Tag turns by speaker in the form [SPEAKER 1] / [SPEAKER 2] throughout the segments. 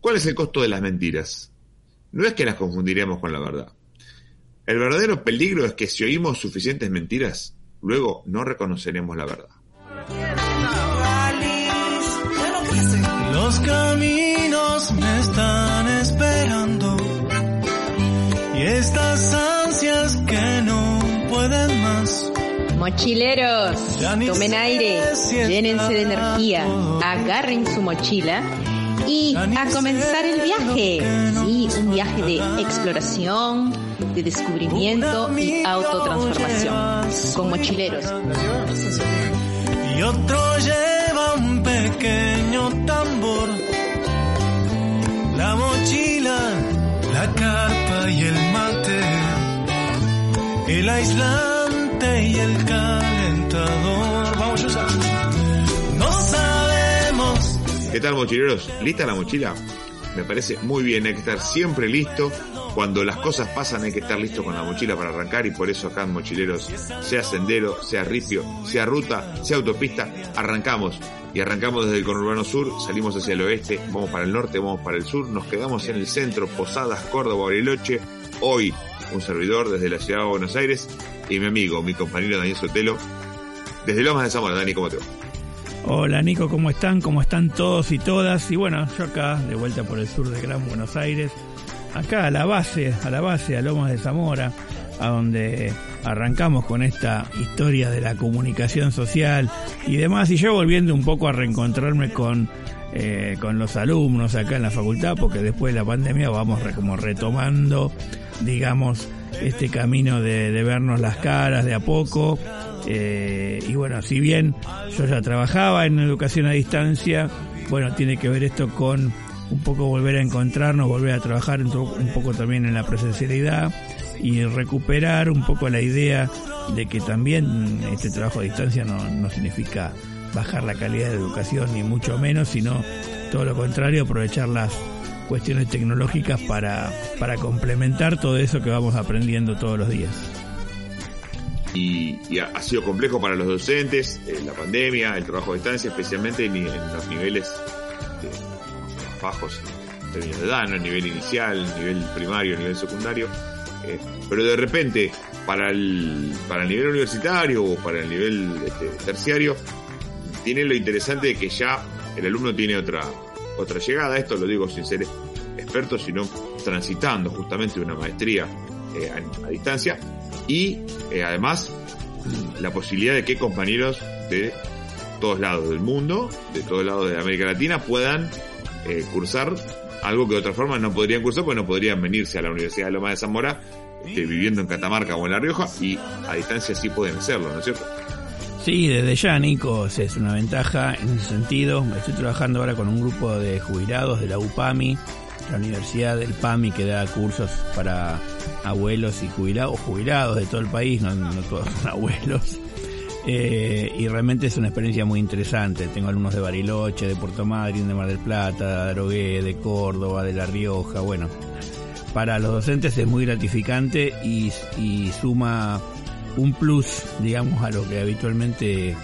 [SPEAKER 1] ¿Cuál es el costo de las mentiras? No es que las confundiremos con la verdad. El verdadero peligro es que si oímos suficientes mentiras, luego no reconoceremos la verdad.
[SPEAKER 2] Los caminos me están esperando y estas ansias que no pueden más.
[SPEAKER 3] Mochileros, tomen aire, llénense de energía, agarren su mochila y a comenzar el viaje. Sí, un viaje de exploración, de descubrimiento y autotransformación. Con mochileros.
[SPEAKER 2] Y otro lleva un pequeño tambor, la mochila, la carpa y el mate, el aislante y el calentador.
[SPEAKER 1] ¿Qué tal mochileros? ¿Lista la mochila? Me parece muy bien, hay que estar siempre listo. Cuando las cosas pasan hay que estar listo con la mochila para arrancar y por eso acá en Mochileros, sea sendero, sea ripio, sea ruta, sea autopista, arrancamos. Y arrancamos desde el conurbano sur, salimos hacia el oeste, vamos para el norte, vamos para el sur, nos quedamos en el centro, Posadas, Córdoba, Bariloche. Hoy, un servidor desde la ciudad de Buenos Aires y mi amigo, mi compañero Daniel Sotelo, desde Lomas de Zamora. Dani, ¿cómo te va?
[SPEAKER 4] Hola Nico, ¿cómo están? ¿Cómo están todos y todas? Y bueno, yo acá, de vuelta por el sur de Gran Buenos Aires, acá a la base, a la base, a Lomas de Zamora, a donde arrancamos con esta historia de la comunicación social y demás, y yo volviendo un poco a reencontrarme con, eh, con los alumnos acá en la facultad, porque después de la pandemia vamos como retomando, digamos, este camino de, de vernos las caras de a poco. Eh, y bueno, si bien yo ya trabajaba en educación a distancia, bueno, tiene que ver esto con un poco volver a encontrarnos, volver a trabajar un, poco también en la presencialidad y recuperar un poco la idea de que también este trabajo a distancia no, significa bajar la calidad de educación ni mucho menos, sino todo lo contrario, aprovechar las cuestiones tecnológicas para complementar todo eso que vamos aprendiendo todos los días.
[SPEAKER 1] Y, y ha, sido complejo para los docentes, eh, la pandemia, el trabajo a distancia, especialmente en, los niveles de- bajos en términos de edad, nivel inicial, el nivel primario, el nivel secundario. eh, pero de repente, para el, para el nivel universitario o para el nivel este, terciario, tiene lo interesante de que ya el alumno tiene otra, otra llegada. Esto lo digo sin ser experto, sino transitando justamente una maestría eh, a distancia y eh, además la posibilidad de que compañeros de todos lados del mundo, de todos lados de América Latina, puedan eh, cursar algo que de otra forma no podrían cursar porque no podrían venirse a la Universidad de Loma de Zamora este, viviendo en Catamarca o en La Rioja y a distancia sí pueden hacerlo, ¿no es cierto?
[SPEAKER 4] Sí, desde ya, Nico, es una ventaja en ese sentido. Estoy trabajando ahora con un grupo de jubilados de la UPAMI, la Universidad del PAMI, que da cursos para abuelos y jubilados, jubilados de todo el país, no, todos son abuelos. Eh, y realmente es una experiencia muy interesante. Tengo alumnos de Bariloche, de Puerto Madryn, de Mar del Plata, de Arogué, de Córdoba, de La Rioja. Bueno, para los docentes es muy gratificante y suma un plus, digamos, a lo que habitualmente,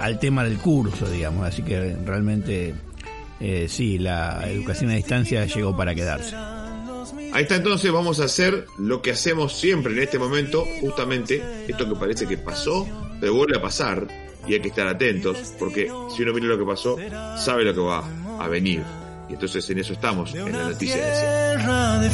[SPEAKER 4] al tema del curso, digamos. Así que realmente, eh, sí, la educación a distancia llegó para quedarse.
[SPEAKER 1] Ahí está entonces, vamos a hacer lo que hacemos siempre en este momento, justamente esto que parece que pasó, pero vuelve a pasar y hay que estar atentos, porque si uno mira lo que pasó, sabe lo que va a venir. Y entonces en eso estamos, en la noticia de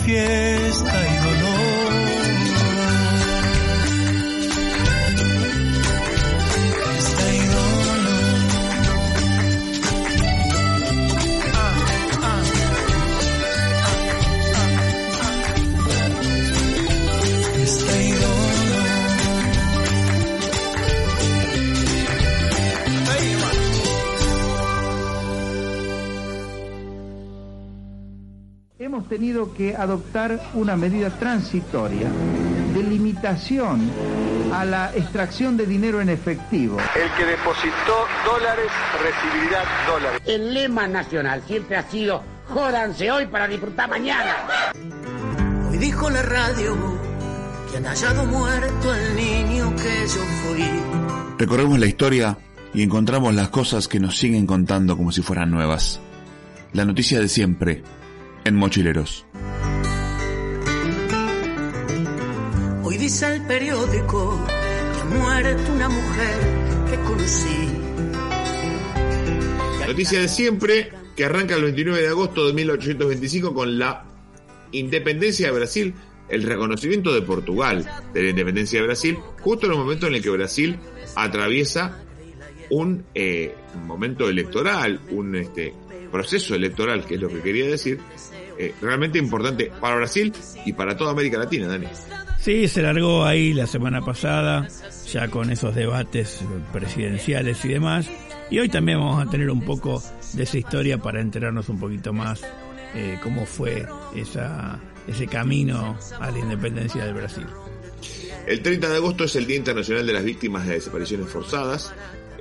[SPEAKER 5] Hemos tenido que adoptar una medida transitoria de limitación a la extracción de dinero en efectivo.
[SPEAKER 6] El que depositó dólares recibirá dólares.
[SPEAKER 7] El lema nacional siempre ha sido jódanse hoy para disfrutar mañana.
[SPEAKER 2] Hoy dijo la radio que han hallado muerto al niño que yo fui.
[SPEAKER 8] Recorremos la historia y encontramos las cosas que nos siguen contando como si fueran nuevas. La noticia de siempre, en Mochileros.
[SPEAKER 2] Hoy dice el periódico que ha muerto una mujer que conocí.
[SPEAKER 1] Noticia de siempre que arranca el 29 de agosto de 1825 con la independencia de Brasil, el reconocimiento de Portugal de la independencia de Brasil, justo en el momento en el que Brasil atraviesa un eh, momento electoral, un este, proceso electoral, que es lo que quería decir, eh, realmente importante para Brasil y para toda América Latina, Dani.
[SPEAKER 4] Sí, se largó ahí la semana pasada, ya con esos debates presidenciales y demás. Y hoy también vamos a tener un poco de esa historia para enterarnos un poquito más eh, cómo fue esa, ese camino a la independencia del Brasil.
[SPEAKER 1] El 30 de agosto es el Día Internacional de las Víctimas de Desapariciones Forzadas.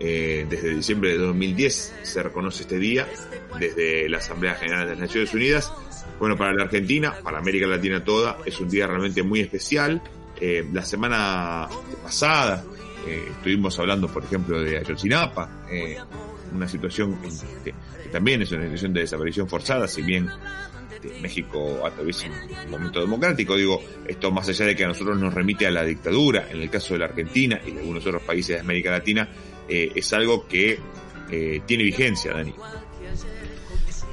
[SPEAKER 1] Eh, desde diciembre de 2010 se reconoce este día desde la Asamblea General de las Naciones Unidas. Bueno, para la Argentina, para América Latina toda, es un día realmente muy especial. Eh, la semana pasada eh, estuvimos hablando, por ejemplo, de Ayotzinapa, una situación que, que, también es una situación de desaparición forzada, si bien México atraviesa un momento democrático, digo, esto más allá de que a nosotros nos remite a la dictadura, en el caso de la Argentina y de algunos otros países de América Latina, eh, es algo que eh, tiene vigencia, Dani.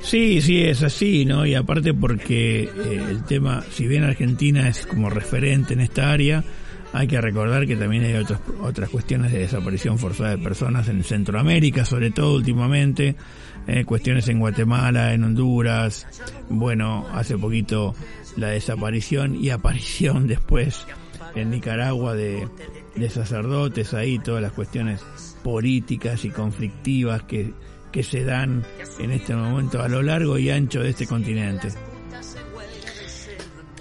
[SPEAKER 4] Sí, sí, es así, ¿no? Y aparte porque eh, el tema, si bien Argentina es como referente en esta área, hay que recordar que también hay otras otras cuestiones de desaparición forzada de personas en Centroamérica, sobre todo últimamente, eh, cuestiones en Guatemala, en Honduras, bueno, hace poquito la desaparición y aparición después en Nicaragua de, sacerdotes ahí, todas las cuestiones políticas y conflictivas que, que se dan en este momento a lo largo y ancho de este continente.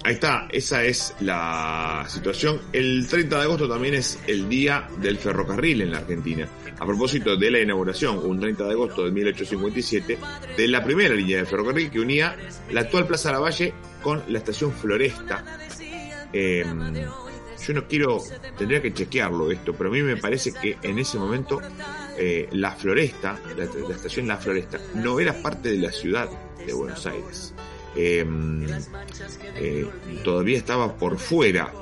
[SPEAKER 1] Ahí está, esa es la situación. El 30 de agosto también es el día del ferrocarril en la Argentina. A propósito de la inauguración, un 30 de agosto de 1857, de la primera línea de ferrocarril que unía la actual Plaza Lavalle con la estación Floresta. Eh, yo no quiero, tendría que chequearlo esto, pero a mí me parece que en ese momento eh, la Floresta, la, la estación La Floresta, no era parte de la ciudad de Buenos Aires. Eh, eh, todavía estaba por fuera.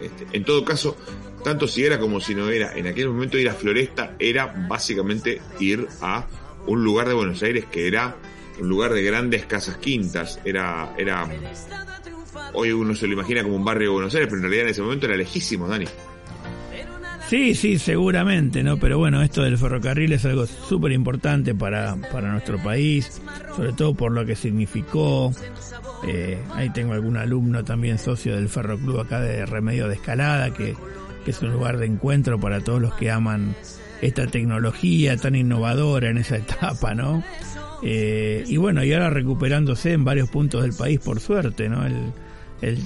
[SPEAKER 1] Este, en todo caso, tanto si era como si no era, en aquel momento ir a Floresta era básicamente ir a un lugar de Buenos Aires que era un lugar de grandes casas quintas, era, era, hoy uno se lo imagina como un barrio de Buenos Aires, pero en realidad en ese momento era lejísimo, Dani.
[SPEAKER 4] Sí, sí, seguramente, ¿no? Pero bueno, esto del ferrocarril es algo súper importante para, para nuestro país, sobre todo por lo que significó. Eh, ahí tengo algún alumno también socio del Ferroclub acá de Remedio de Escalada, que, que es un lugar de encuentro para todos los que aman esta tecnología tan innovadora en esa etapa, ¿no? Eh, y bueno, y ahora recuperándose en varios puntos del país, por suerte, ¿no? El, el,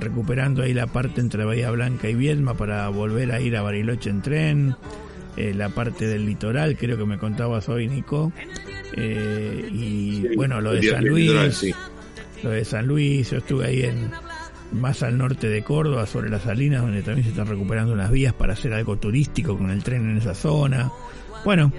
[SPEAKER 4] recuperando ahí la parte entre Bahía Blanca y Viedma para volver a ir a Bariloche en tren, eh, la parte del litoral, creo que me contabas hoy, Nico, eh, y sí, bueno, lo de San Luis, litoral, sí. lo de San Luis, yo estuve ahí en más al norte de Córdoba, sobre las salinas, donde también se están recuperando unas vías para hacer algo turístico con el tren en esa zona. Bueno,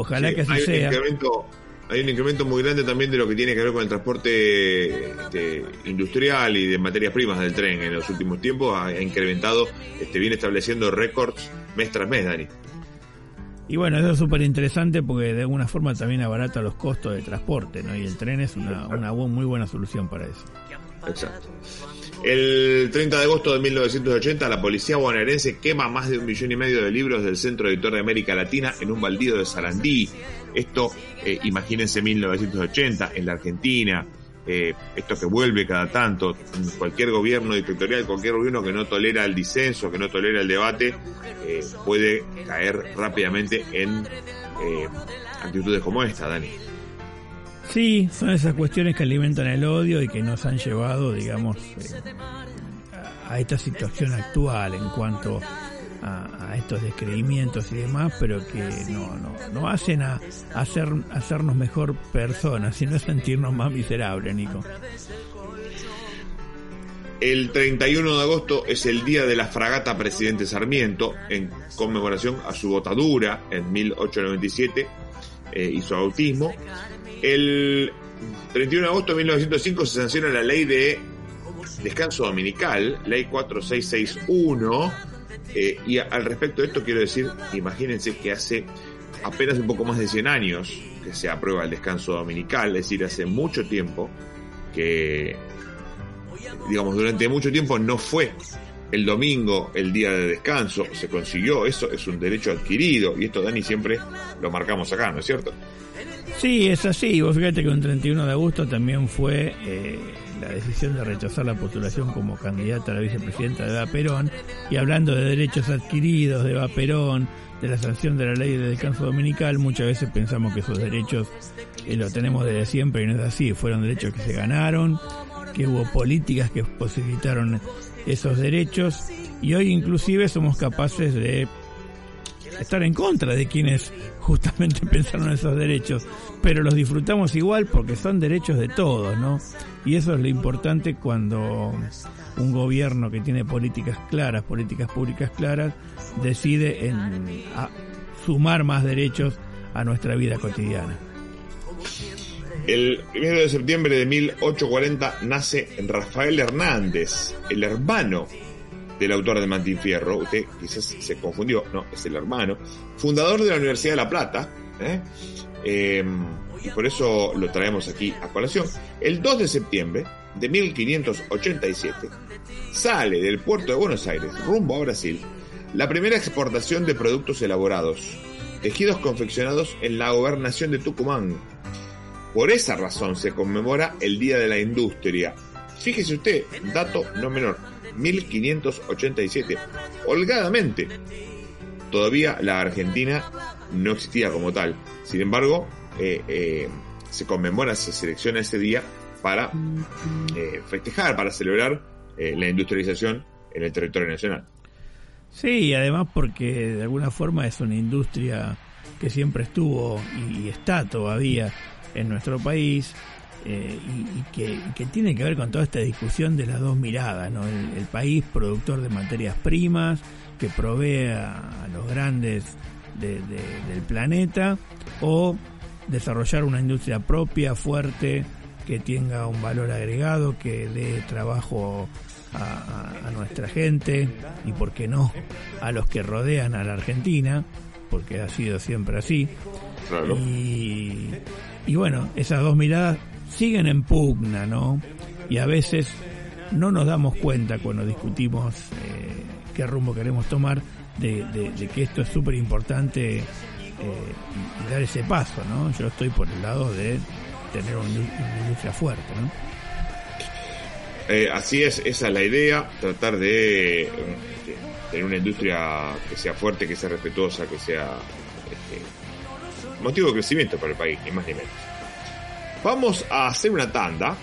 [SPEAKER 4] ojalá
[SPEAKER 1] sí,
[SPEAKER 4] que así
[SPEAKER 1] hay
[SPEAKER 4] sea.
[SPEAKER 1] Un incremento, hay un incremento muy grande también de lo que tiene que ver con el transporte este, industrial y de materias primas del tren en los últimos tiempos. Ha, ha incrementado, este, viene estableciendo récords mes tras mes, Dani.
[SPEAKER 4] Y bueno, eso es súper interesante porque de alguna forma también abarata los costos de transporte, ¿no? Y el tren es una, una muy buena solución para eso.
[SPEAKER 1] Exacto. El 30 de agosto de 1980, la policía bonaerense quema más de un millón y medio de libros del Centro Editor de América Latina en un baldío de Sarandí. Esto, eh, imagínense 1980, en la Argentina, eh, esto que vuelve cada tanto, cualquier gobierno dictatorial, cualquier gobierno que no tolera el disenso, que no tolera el debate, eh, puede caer rápidamente en eh, actitudes como esta, Dani.
[SPEAKER 4] Sí, son esas cuestiones que alimentan el odio y que nos han llevado, digamos, eh, a esta situación actual en cuanto a, estos descreimientos y demás, pero que no, no, no hacen a, hacer, hacernos mejor personas, sino sentirnos más miserables, Nico.
[SPEAKER 1] El 31 de agosto es el día de la fragata Presidente Sarmiento, en conmemoración a su botadura en 1897 eh, y su autismo. El 31 de agosto de 1905 se sanciona la ley de descanso dominical, ley 4661. Eh, y al respecto de esto quiero decir, imagínense que hace apenas un poco más de 100 años que se aprueba el descanso dominical, es decir, hace mucho tiempo que, digamos, durante mucho tiempo no fue el domingo el día de descanso, se consiguió, eso es un derecho adquirido, y esto Dani siempre lo marcamos acá, ¿no es cierto?
[SPEAKER 4] Sí, es así, vos fíjate que un 31 de agosto también fue eh, la decisión de rechazar la postulación como candidata a la vicepresidenta de Eva Perón, y hablando de derechos adquiridos de Eva Perón, de la sanción de la ley de descanso dominical, muchas veces pensamos que esos derechos eh, lo tenemos desde siempre y no es así, fueron derechos que se ganaron, que hubo políticas que posibilitaron esos derechos. Y hoy inclusive somos capaces de estar en contra de quienes justamente pensaron esos derechos, pero los disfrutamos igual porque son derechos de todos, ¿no? Y eso es lo importante cuando un gobierno que tiene políticas claras, políticas públicas claras, decide en sumar más derechos a nuestra vida cotidiana.
[SPEAKER 1] El 1 de septiembre de 1840 nace Rafael Hernández, el hermano del autor de Martín Fierro. Usted quizás se confundió, no, es el hermano. Fundador de la Universidad de La Plata. ¿eh? Em, y por eso lo traemos aquí a colación. El 2 de septiembre de 1587 sale del puerto de Buenos Aires rumbo a Brasil la primera exportación de productos elaborados, tejidos confeccionados en la gobernación de Tucumán. Por esa razón se conmemora el Día de la Industria. Fíjese usted, dato no menor, 1587. Holgadamente. Todavía la Argentina no existía como tal. Sin embargo, eh, eh, se conmemora, se selecciona ese día para eh, festejar, para celebrar la industrialización en el territorio nacional.
[SPEAKER 4] Sí, además porque de alguna forma es una industria que siempre estuvo y está todavía en nuestro país eh, y, que, tiene que ver con toda esta discusión de las dos miradas, ¿no? El, país productor de materias primas que provee a, los grandes del planeta o desarrollar una industria propia, fuerte, que tenga un valor agregado, que dé trabajo a, nuestra gente y, por qué no, a los que rodean a la Argentina, porque ha sido siempre así. Y, y bueno, esas dos miradas siguen en pugna, ¿no? Y a veces no nos damos cuenta cuando discutimos eh, qué rumbo queremos tomar de, que esto es súper importante eh, dar ese paso, ¿no? Yo estoy por el lado de tener una industria fuerte, ¿no?
[SPEAKER 1] Eh, así es, esa es la idea, tratar de, tener una industria que sea fuerte, que sea respetuosa, que sea este, motivo de crecimiento para el país, ni más ni menos. Vamos a hacer una tanda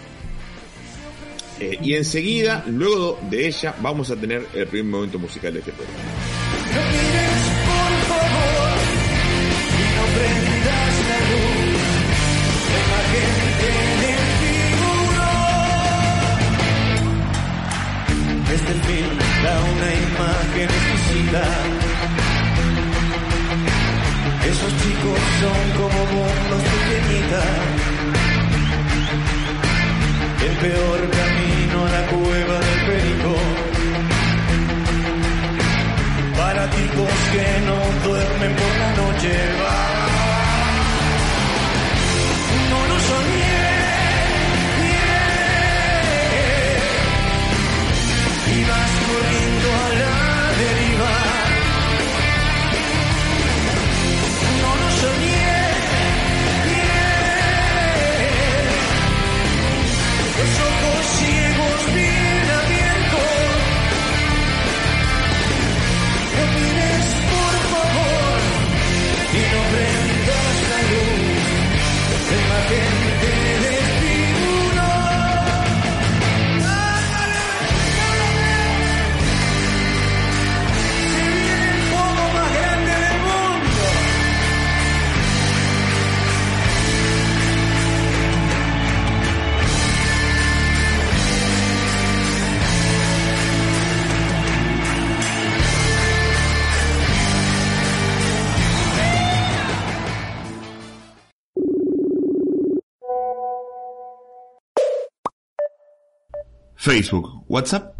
[SPEAKER 1] eh, y enseguida, luego de ella, vamos a tener el primer momento musical de este programa.
[SPEAKER 2] Este film da una imagen exquisita. Esos chicos son como mundos pequeñitas.
[SPEAKER 8] Facebook, WhatsApp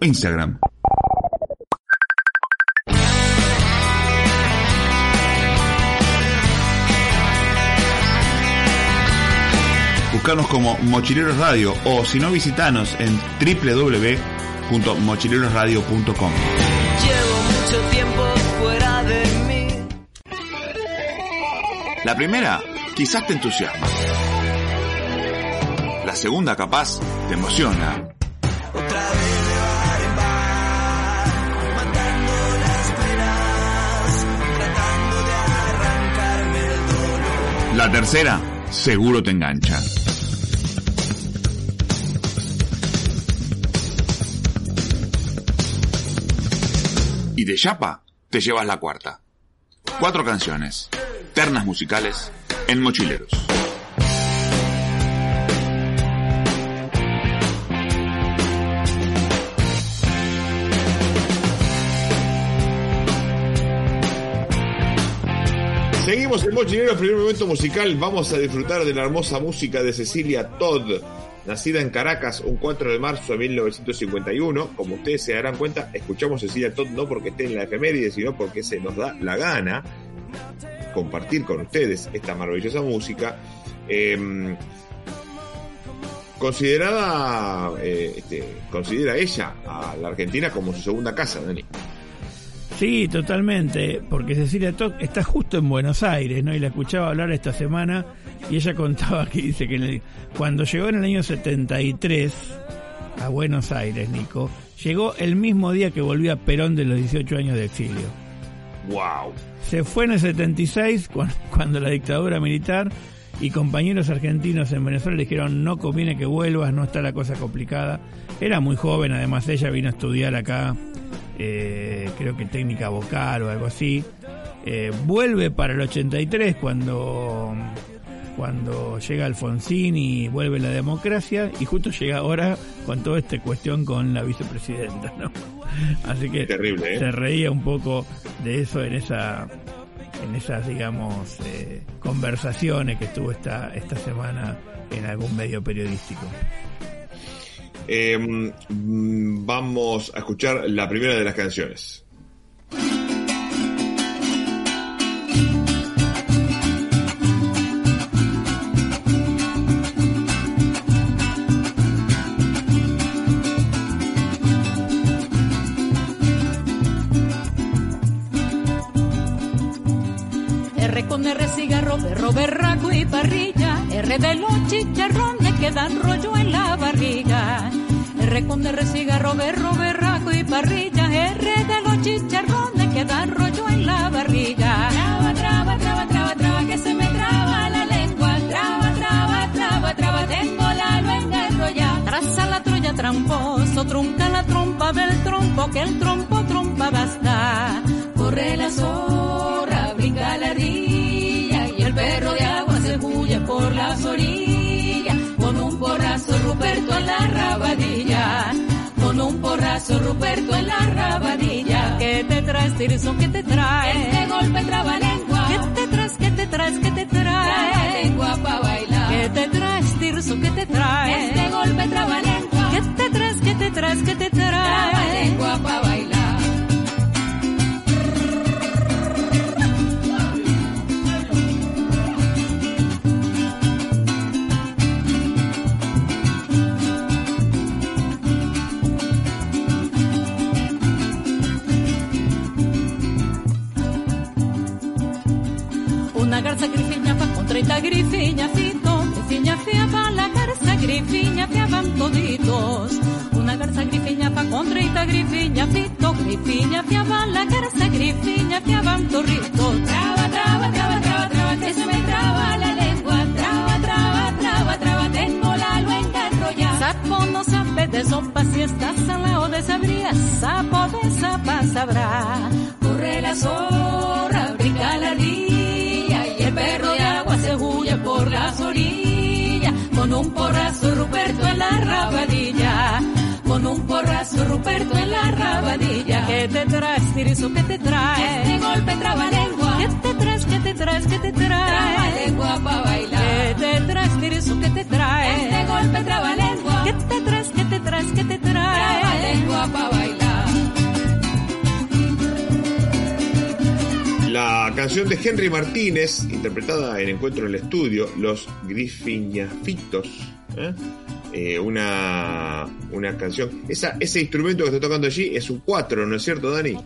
[SPEAKER 8] o Instagram. Buscanos como Mochileros Radio o si no visitanos en www.mochilerosradio.com.
[SPEAKER 2] Llevo mucho tiempo fuera de mí.
[SPEAKER 8] La primera quizás te entusiasma. La segunda capaz te emociona. La tercera seguro te engancha. Y de chapa te llevas la cuarta. Cuatro canciones, ternas musicales en Mochileros.
[SPEAKER 1] Seguimos en Mochileros, primer momento musical. Vamos a disfrutar de la hermosa música de Cecilia Todd, nacida en Caracas un 4 de marzo de 1951. Como ustedes se darán cuenta, escuchamos Cecilia Todd no porque esté en la efeméride, sino porque se nos da la gana compartir con ustedes esta maravillosa música. Eh, considerada, eh, este, considera ella a la Argentina como su segunda casa, Dani.
[SPEAKER 4] Sí, totalmente, porque Cecilia Toc está justo en Buenos Aires, ¿no? Y la escuchaba hablar esta semana y ella contaba que dice que en el- cuando llegó en el año 73 a Buenos Aires, Nico, llegó el mismo día que volvía Perón de los 18 años de exilio.
[SPEAKER 1] ¡Wow!
[SPEAKER 4] Se fue en el 76 cu- cuando la dictadura militar y compañeros argentinos en Venezuela le dijeron no conviene que vuelvas, no está la cosa complicada. Era muy joven, además ella vino a estudiar acá, eh, creo que técnica vocal o algo así. Eh, vuelve para el 83 cuando cuando llega Alfonsín y vuelve la democracia y justo llega ahora con toda esta cuestión con la vicepresidenta, ¿no? Así que
[SPEAKER 1] Terrible, ¿eh?
[SPEAKER 4] se reía un poco de eso en esa en esas digamos conversaciones que estuvo esta esta semana en algún medio periodístico.
[SPEAKER 1] Eh, vamos a escuchar la primera de las canciones.
[SPEAKER 9] R con R cigarro, berro, berraco y parrilla. R de los chicharrones dan rollo en la barriga. R con R cigarro, berro, berraco y parrilla. R de los chicharrones que dan rollo en la barriga. Traba, traba, traba, traba, traba, que se me traba la lengua. Traba, traba, traba, traba, tengo la luenga enrollada. Traza la troya tramposo, trunca la trompa del trompo, que el trompo trompa basta. Corre la zorra, brinca la ardilla y el perro de agua se bulle por las orillas. Porrazo Ruperto en la rabadilla. Con un porrazo Ruperto en la rabadilla. ¿Qué te traes, Tirso? ¿Qué te traes? Este golpe traba lengua. ¿Qué te traes? ¿Qué te traes? ¿Qué te traes? lengua pa' bailar. ¿Qué te traes, Tirso? ¿Qué te traes? Este golpe traba lengua. ¿Qué te traes? ¿Qué te traes? ¿Qué te traes? lengua pa' bailar. Una garza grifiña fa con 30 grifiñas fito, grifiña fia va la garza grifiña fia van toditos. Una garza grifiña fa con 30 grifiña fito, grifiña fia va la garza grifiña fia van torritos. Traba, traba, traba, traba, traba, que se me traba la lengua. Traba, traba, traba, traba, tengo la luenga enrollada. Sapo no sabe de sopa si está sala o desabría, sapo de sapa sabrá. Corre la zorra, brinca la el perro de agua se huye por las orillas. Con un porrazo Ruperto en la rabadilla. Con un porrazo Ruperto en la rabadilla. ¿Qué te traes, Tirizo? ¿Qué te traes? Este golpe traba lengua. ¿Qué te traes? ¿Qué te traes? ¿Qué te traes? Traba lengua pa' bailar. ¿Qué te traes, Tirizo? ¿Qué te traes? Este golpe traba lengua. ¿Qué te traes? ¿Qué te traes? ¿Qué te
[SPEAKER 1] canción de Henry Martínez, interpretada en Encuentro en el Estudio, Los Grifiñafitos. ¿eh? Eh, una, una canción. Esa, ese instrumento que está tocando allí es un 4, ¿no es cierto, Dani?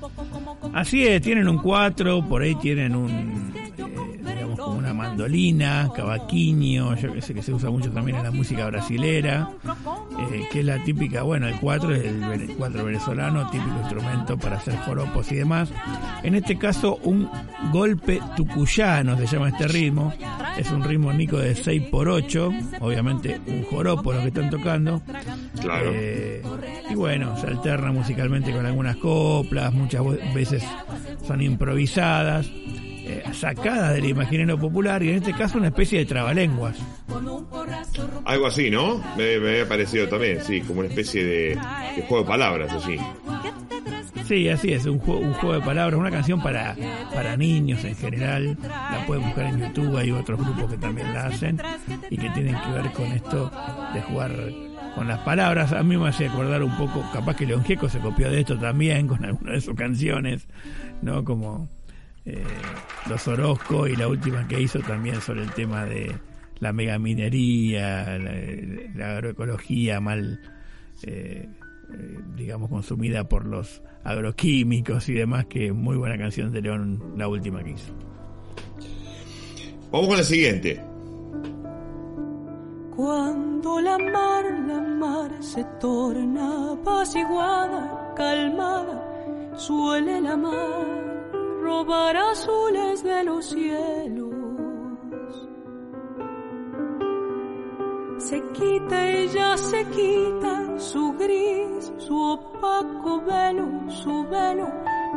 [SPEAKER 4] Así es, tienen un 4, por ahí tienen un, mandolina, cavaquinho, yo que sé que se usa mucho también en la música brasilera, eh, que es la típica, bueno, el cuatro es el cuatro venezolano, típico instrumento para hacer joropos y demás. En este caso, un golpe tucuyano se llama este ritmo, es un ritmo nico de 6 por 8 obviamente un joropo lo que están tocando.
[SPEAKER 1] Claro.
[SPEAKER 4] Eh, y bueno, se alterna musicalmente con algunas coplas, muchas veces son improvisadas. Sacada del imaginario popular y en este caso una especie de trabalenguas.
[SPEAKER 1] Algo así, ¿no? Me, me había parecido también, sí, como una especie de, juego de palabras, así.
[SPEAKER 4] Sí, así es, un juego, un juego de palabras, una canción para, para niños en general. La pueden buscar en YouTube, hay otros grupos que también la hacen y que tienen que ver con esto de jugar con las palabras. A mí me hace acordar un poco, capaz que León Gieco se copió de esto también con alguna de sus canciones, ¿no? Como eh, los Orozco y la última que hizo también sobre el tema de la megaminería, la, agroecología mal, eh, eh, digamos, consumida por los agroquímicos y demás, que muy buena canción de León, la última que hizo.
[SPEAKER 1] Vamos con la siguiente.
[SPEAKER 9] Cuando la mar, la mar se torna apaciguada, calmada, suele la mar robar azules de los cielos. Se quita ella, se quita su gris, su opaco velo, su velo,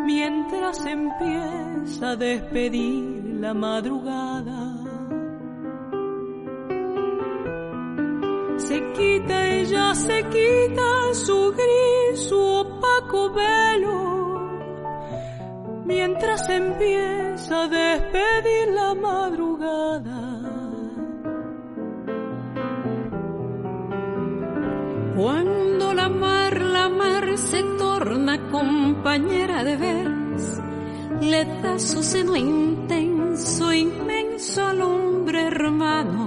[SPEAKER 9] mientras empieza a despedir la madrugada. Se quita ella, se quita su gris, su opaco velo mientras empieza a despedir la madrugada. Cuando la mar, la mar se torna compañera de veras, le da su seno intenso, inmenso al hombre hermano.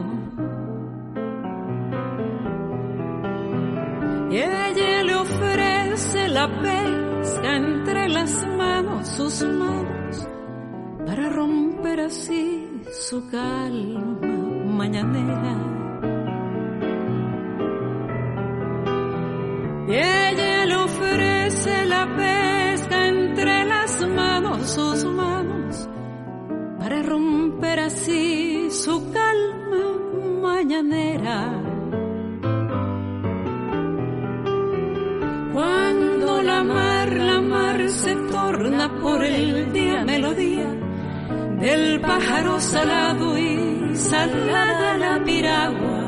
[SPEAKER 9] Y ella le ofrece la pena entre las manos, sus manos, para romper así su calma mañanera. Y ella le ofrece la pesca entre las manos, sus manos, para romper así su calma mañanera. Se torna por el día melodía del pájaro salado y salada la piragua.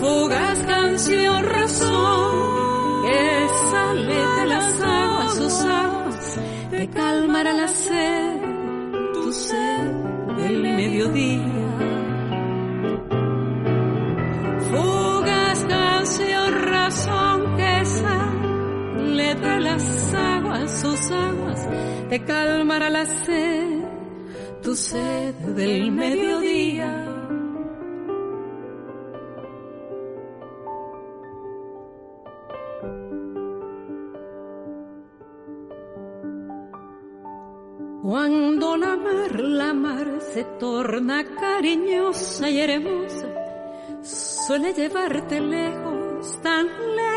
[SPEAKER 9] Fugaz canción razón que sale de las aguas, sus aguas, te calmará la sed, tu sed del mediodía. De las aguas, sus aguas, te calmará la sed, tu sed del mediodía. Cuando la mar, la mar se torna cariñosa y hermosa, suele llevarte lejos, tan lejos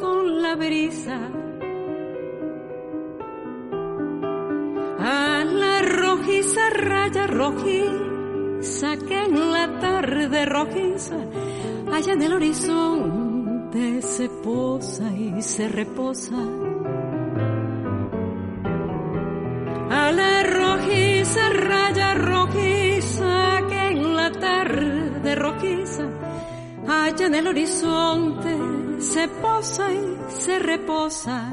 [SPEAKER 9] con la brisa. A la rojiza raya rojiza que en la tarde rojiza. Allá en el horizonte se posa y se reposa. A la rojiza raya rojiza que en la tarde rojiza. Allá en el horizonte se posa y se reposa.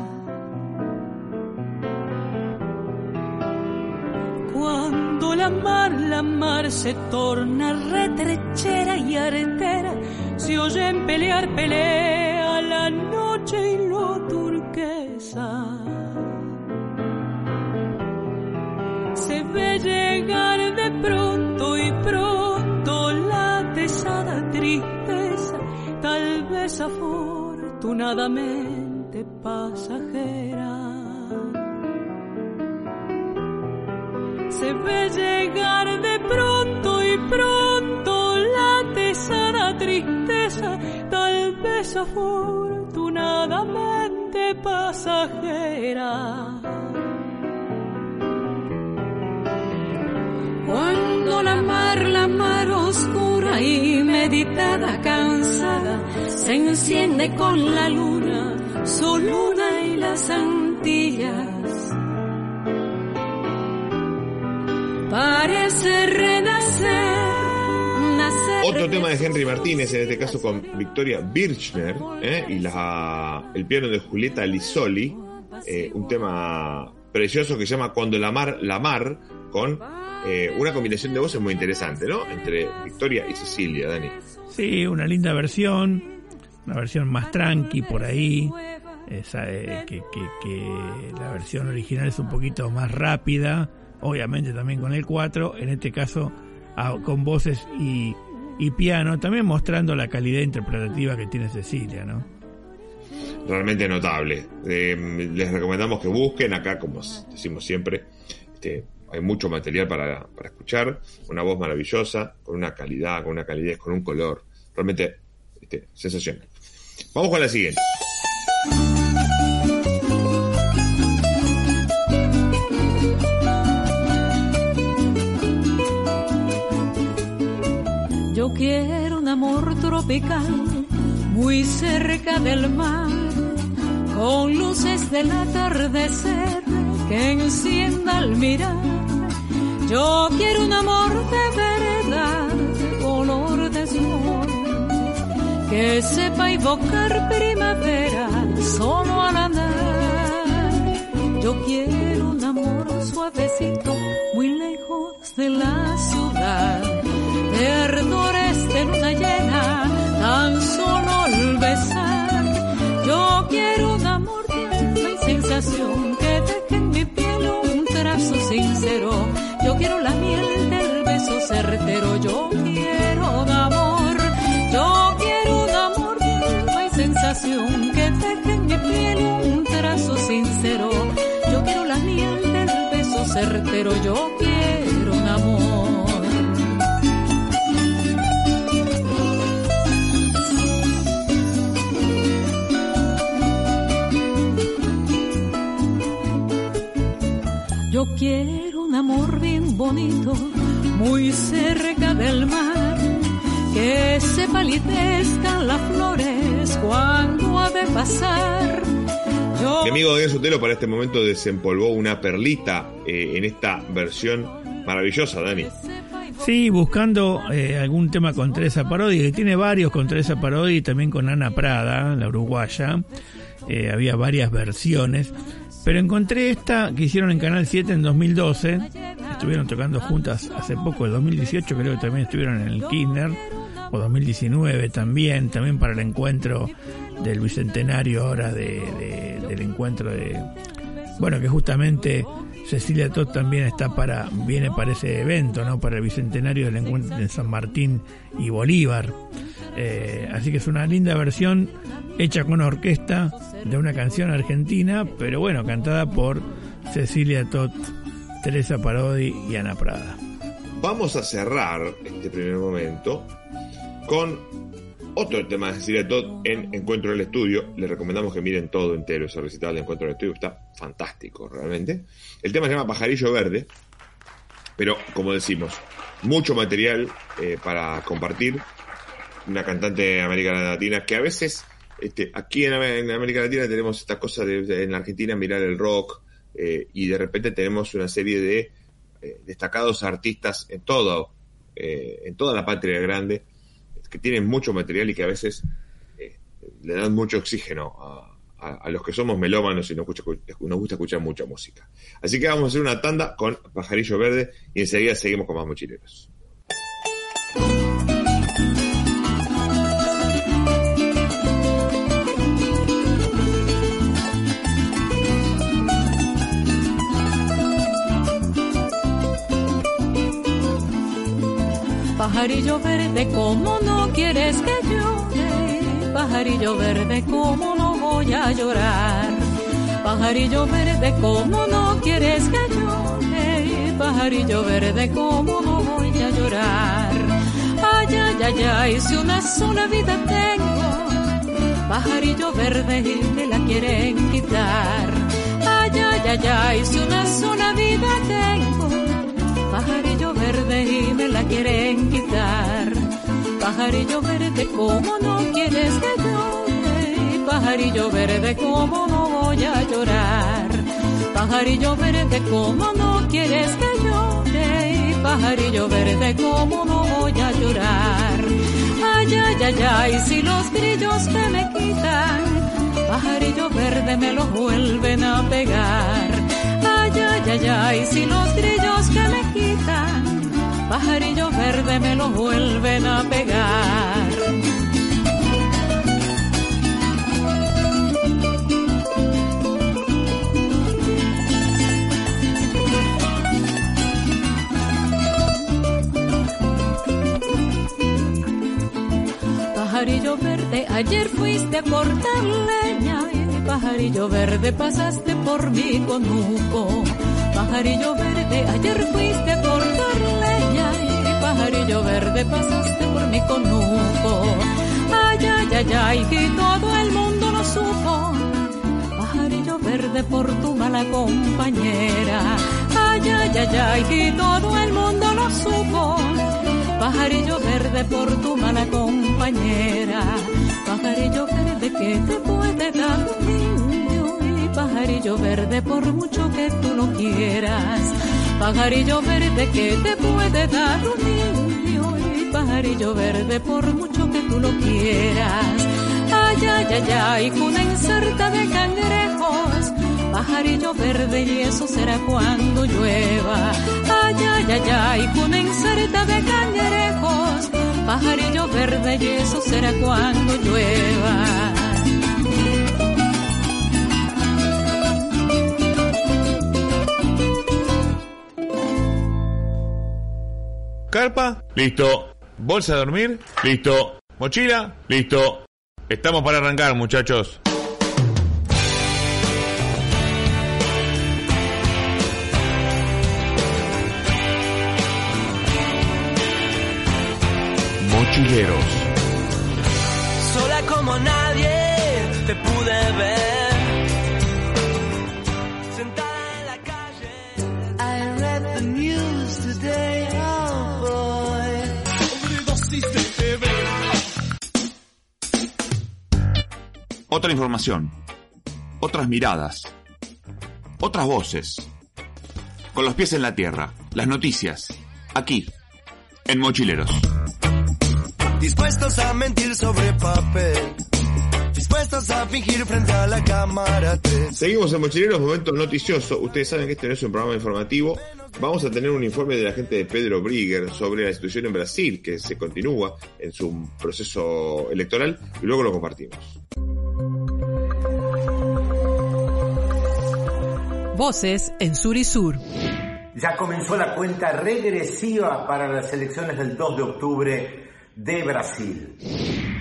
[SPEAKER 9] Cuando la mar, la mar se torna retrechera y artera, se oyen pelear, pelea afortunadamente pasajera. Se ve llegar de pronto y pronto la pesada tristeza, tal vez afortunadamente pasajera. Cuando la mar, la mar oscura y meditada, cansada, se enciende con la luna, su luna y las Antillas. Parece renacer. Nacer,
[SPEAKER 1] Otro tema de Henry Martínez, en este caso con Victoria Birchner, ¿eh? y la, el piano de Julieta Lisoli, eh, un tema precioso que se llama Cuando la mar, la mar, con eh, una combinación de voces muy interesante, ¿no? Entre Victoria y Cecilia, Dani.
[SPEAKER 4] Sí, una linda versión, una versión más tranqui por ahí, eh, que, que, la versión original es un poquito más rápida, obviamente también con el 4, en este caso con voces y, y piano, también mostrando la calidad interpretativa que tiene Cecilia, ¿no?
[SPEAKER 1] Realmente notable. Eh, les recomendamos que busquen acá, como decimos siempre, este, hay mucho material para, para, escuchar, una voz maravillosa, con una calidad, con una calidez, con un color, realmente este, sensacional. Vamos con la siguiente.
[SPEAKER 9] Yo quiero un amor tropical, muy cerca del mar, con luces del atardecer que encienda al mirar. Yo quiero un amor de verdad, que sepa evocar primavera solo al andar. Yo quiero un amor suavecito, muy lejos de la ciudad, piel un trazo sincero. Yo quiero la miel del beso certero. Yo quiero un amor. Yo quiero un amor bien bonito, muy cerca del mar, que se palidezcan las flores cuando ha de pasar. Yo...
[SPEAKER 1] Mi amigo Daniel Sotelo para este momento desempolvó una perlita eh, en esta versión maravillosa, Dani.
[SPEAKER 4] Sí, buscando eh, algún tema con Teresa Parodi, que tiene varios con Teresa Parodi y también con Ana Prada, la uruguaya. Eh, había varias versiones. Pero encontré esta que hicieron en Canal 7 en 2012. Estuvieron tocando juntas hace poco, el 2018 creo que también estuvieron en el Kirchner. O 2019 también, también para el encuentro del bicentenario ahora de, de, del encuentro de... Bueno, que justamente Cecilia Todd también está para, viene para ese evento, ¿no? Para el bicentenario del encuentro de San Martín y Bolívar. Eh, así que es una linda versión hecha con orquesta de una canción argentina, pero bueno, cantada por Cecilia Todd, Teresa Parodi y Ana Prada.
[SPEAKER 1] Vamos a cerrar este primer momento con otro tema de Cecilia Todd en Encuentro del Estudio. Les recomendamos que miren todo entero ese recital de Encuentro del Estudio, está fantástico realmente. El tema se llama Pajarillo Verde, pero como decimos, mucho material eh, para compartir. Una cantante de América Latina que a veces este, aquí en, en, América Latina tenemos esta cosa de, de en Argentina mirar el rock eh, y de repente tenemos una serie de eh, destacados artistas en todo, eh, en toda la patria grande que tienen mucho material y que a veces eh, le dan mucho oxígeno a, a, los que somos melómanos y nos, nos gusta escuchar mucha música. Así que vamos a hacer una tanda con Pajarillo Verde y enseguida seguimos con más mochileros.
[SPEAKER 9] Pajarillo verde, ¿cómo no quieres que llore? Pajarillo verde, ¿cómo no voy a llorar? Pajarillo verde, ¿cómo no quieres que llore? Pajarillo verde, ¿cómo no voy a llorar? Ay, ay, ay, ay, si una sola vida tengo, pajarillo verde y me la quieren quitar. Ay, ay, ay, ay, si una sola vida tengo, pajarillo verde y me la quieren quitar. Pajarillo verde, ¿cómo no quieres que llore? Pajarillo verde, ¿cómo no voy a llorar? Pajarillo verde, ¿cómo no quieres que llore? Pajarillo verde, ¿cómo no voy a llorar? Ay, ay, ay, ay, si los grillos que me quitan, pajarillo verde me los vuelven a pegar. Ay, ay, ay, ay, si los grillos que me quitan, pajarillo verde me los vuelven a pegar. Pajarillo verde, ayer fuiste a cortar leña pajarillo verde pasaste por mi conuco. Pajarillo verde, ayer fuiste a cortar leña y pajarillo verde pasaste por mi conuco. Ay, ay, ay, ay, que todo el mundo lo supo. Pajarillo verde por tu mala compañera. Ay, ay, ay, ay, que todo el mundo lo supo pajarillo verde por tu mala compañera, pajarillo verde que te puede dar y pajarillo verde por mucho que tú no quieras, pajarillo verde que te puede dar un niño y pajarillo verde por mucho que tú lo quieras. Ay, ay, ay, ay, una inserta de cangrejos pajarillo verde y eso será cuando llueva. Ay, ay, ay, ay, con inserta de cangrejos, pajarillo verde y eso será cuando llueva.
[SPEAKER 1] Carpa, listo. Bolsa de dormir, listo. Mochila, listo. Estamos para arrancar, muchachos. Mochileros.
[SPEAKER 8] Otra información, otras miradas, otras voces. Con los pies en la tierra, las noticias, aquí, en Mochileros.
[SPEAKER 2] Dispuestos a mentir sobre papel. Dispuestos a fingir frente a la cámara. Te
[SPEAKER 1] Seguimos en Mochileros, momento noticioso. Ustedes saben que este no es un programa informativo. Vamos a tener un informe de la gente de Pedro Brigger sobre la situación en Brasil, que se continúa en su proceso electoral, y luego lo compartimos.
[SPEAKER 10] Voces en Sur y Sur.
[SPEAKER 11] Ya comenzó la cuenta regresiva para las elecciones del 2 de octubre de Brasil.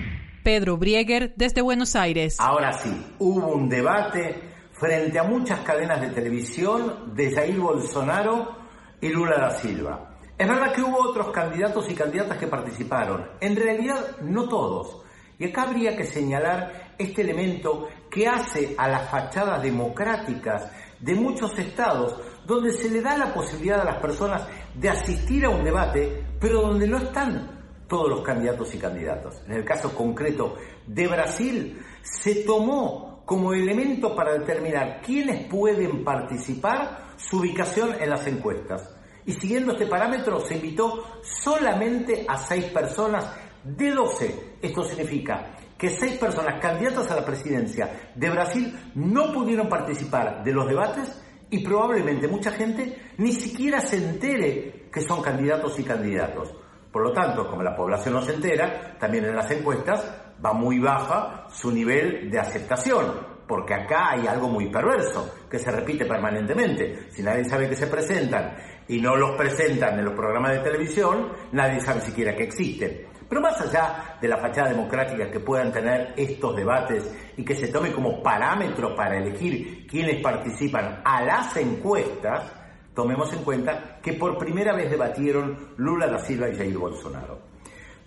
[SPEAKER 10] Pedro Brieger desde Buenos Aires.
[SPEAKER 11] Ahora sí, hubo un debate frente a muchas cadenas de televisión de Jair Bolsonaro y Lula da Silva. Es verdad que hubo otros candidatos y candidatas que participaron, en realidad no todos. Y acá habría que señalar este elemento que hace a las fachadas democráticas de muchos estados, donde se le da la posibilidad a las personas de asistir a un debate, pero donde no están todos los candidatos y candidatos. En el caso concreto de Brasil, se tomó como elemento para determinar quiénes pueden participar su ubicación en las encuestas. Y siguiendo este parámetro, se invitó solamente a seis personas de 12. Esto significa que seis personas candidatas a la presidencia de Brasil no pudieron participar de los debates y probablemente mucha gente ni siquiera se entere que son candidatos y candidatos. Por lo tanto, como la población no se entera, también en las encuestas va muy baja su nivel de aceptación. porque acá hay algo muy perverso que se repite permanentemente. Si nadie sabe que se presentan y no los presentan en los programas de televisión, nadie sabe siquiera que existen. Pero más allá de la fachada democrática que puedan tener estos debates y que se tome como parámetro para elegir quienes participan a las encuestas, tomemos en cuenta que por primera vez debatieron Lula da Silva y Jair Bolsonaro.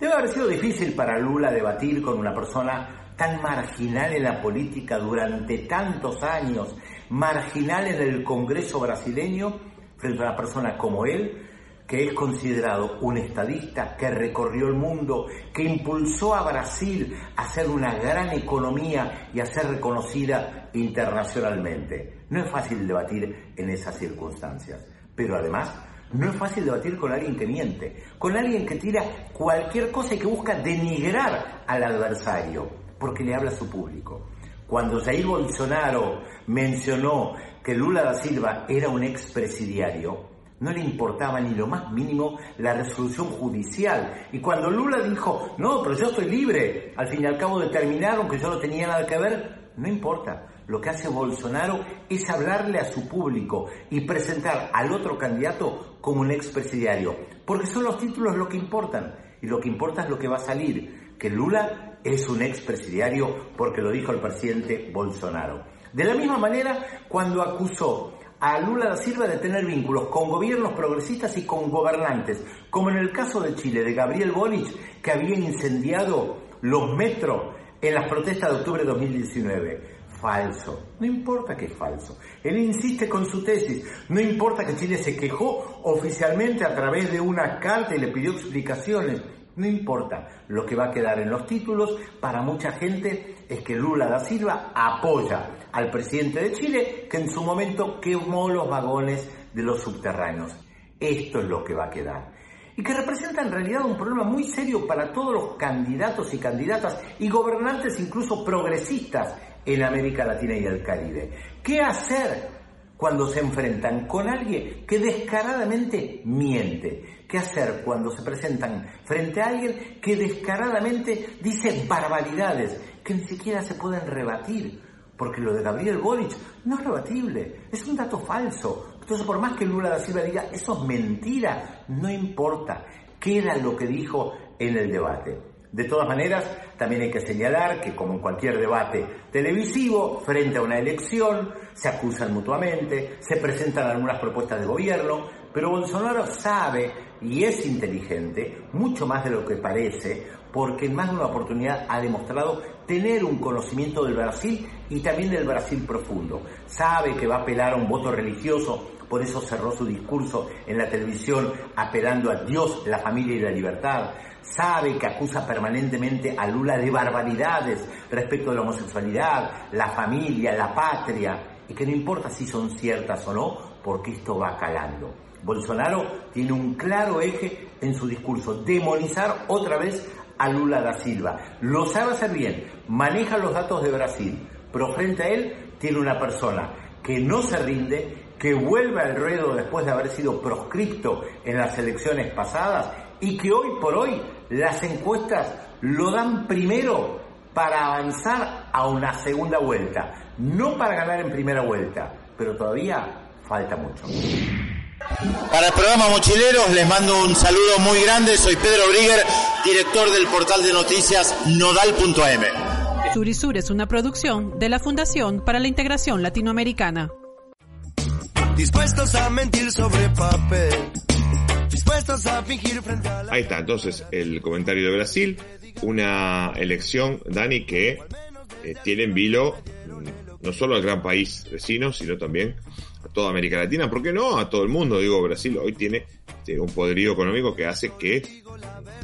[SPEAKER 11] Debe haber sido difícil para Lula debatir con una persona tan marginal en la política durante tantos años, marginal en el Congreso brasileño, frente a una persona como él, que es considerado un estadista que recorrió el mundo, que impulsó a Brasil a ser una gran economía y a ser reconocida internacionalmente. No es fácil debatir en esas circunstancias, pero además no es fácil debatir con alguien que miente, con alguien que tira cualquier cosa y que busca denigrar al adversario, porque le habla a su público. Cuando Jair Bolsonaro mencionó que Lula da Silva era un expresidiario, no le importaba ni lo más mínimo la resolución judicial. Y cuando Lula dijo, no, pero yo estoy libre, al fin y al cabo determinaron que yo no tenía nada que ver, no importa. Lo que hace Bolsonaro es hablarle a su público y presentar al otro candidato como un expresidiario. Porque son los títulos lo que importan. Y lo que importa es lo que va a salir. Que Lula es un expresidiario porque lo dijo el presidente Bolsonaro. De la misma manera, cuando acusó a Lula da Silva de tener vínculos con gobiernos progresistas y con gobernantes, como en el caso de Chile, de Gabriel Boric, que había incendiado los metros en las protestas de octubre de 2019. Falso. No importa que es falso. Él insiste con su tesis. No importa que Chile se quejó oficialmente a través de una carta y le pidió explicaciones. No importa. Lo que va a quedar en los títulos para mucha gente es que Lula da Silva apoya al presidente de Chile que en su momento quemó los vagones de los subterráneos. Esto es lo que va a quedar. Y que representa en realidad un problema muy serio para todos los candidatos y candidatas y gobernantes incluso progresistas en América Latina y el Caribe. ¿Qué hacer cuando se enfrentan con alguien que descaradamente miente? ¿Qué hacer cuando se presentan frente a alguien que descaradamente dice barbaridades que ni siquiera se pueden rebatir? Porque lo de Gabriel Boric no es rebatible, es un dato falso. Entonces, por más que Lula da Silva diga, eso es mentira, no importa, queda lo que dijo en el debate. De todas maneras, también hay que señalar que, como en cualquier debate televisivo, frente a una elección, se acusan mutuamente, se presentan algunas propuestas de gobierno, pero Bolsonaro sabe y es inteligente, mucho más de lo que parece, porque en más de una oportunidad ha demostrado tener un conocimiento del Brasil y también del Brasil profundo. Sabe que va a apelar a un voto religioso, por eso cerró su discurso en la televisión apelando a Dios, la familia y la libertad. Sabe que acusa permanentemente a Lula de barbaridades respecto de la homosexualidad, la familia, la patria, y que no importa si son ciertas o no, porque esto va calando. Bolsonaro tiene un claro eje en su discurso, demonizar otra vez a Lula da Silva. Lo sabe hacer bien, maneja los datos de Brasil, pero frente a él tiene una persona que no se rinde, que vuelve al ruedo después de haber sido proscripto en las elecciones pasadas y que hoy por hoy las encuestas lo dan primero para avanzar a una segunda vuelta, no para ganar en primera vuelta, pero todavía falta mucho.
[SPEAKER 12] Para el programa Mochileros les mando un saludo muy grande. Soy Pedro Brigger, director del portal de noticias nodal.am.
[SPEAKER 10] Surisur es una producción de la Fundación para la Integración Latinoamericana.
[SPEAKER 2] Dispuestos a mentir sobre papel. Dispuestos a fingir frente a la...
[SPEAKER 1] Ahí está, entonces, el comentario de Brasil. Una elección, Dani, que eh, tiene en vilo no solo al gran país vecino, sino también a toda América Latina, ¿por qué no? A todo el mundo. Digo, Brasil hoy tiene, un poderío económico que hace que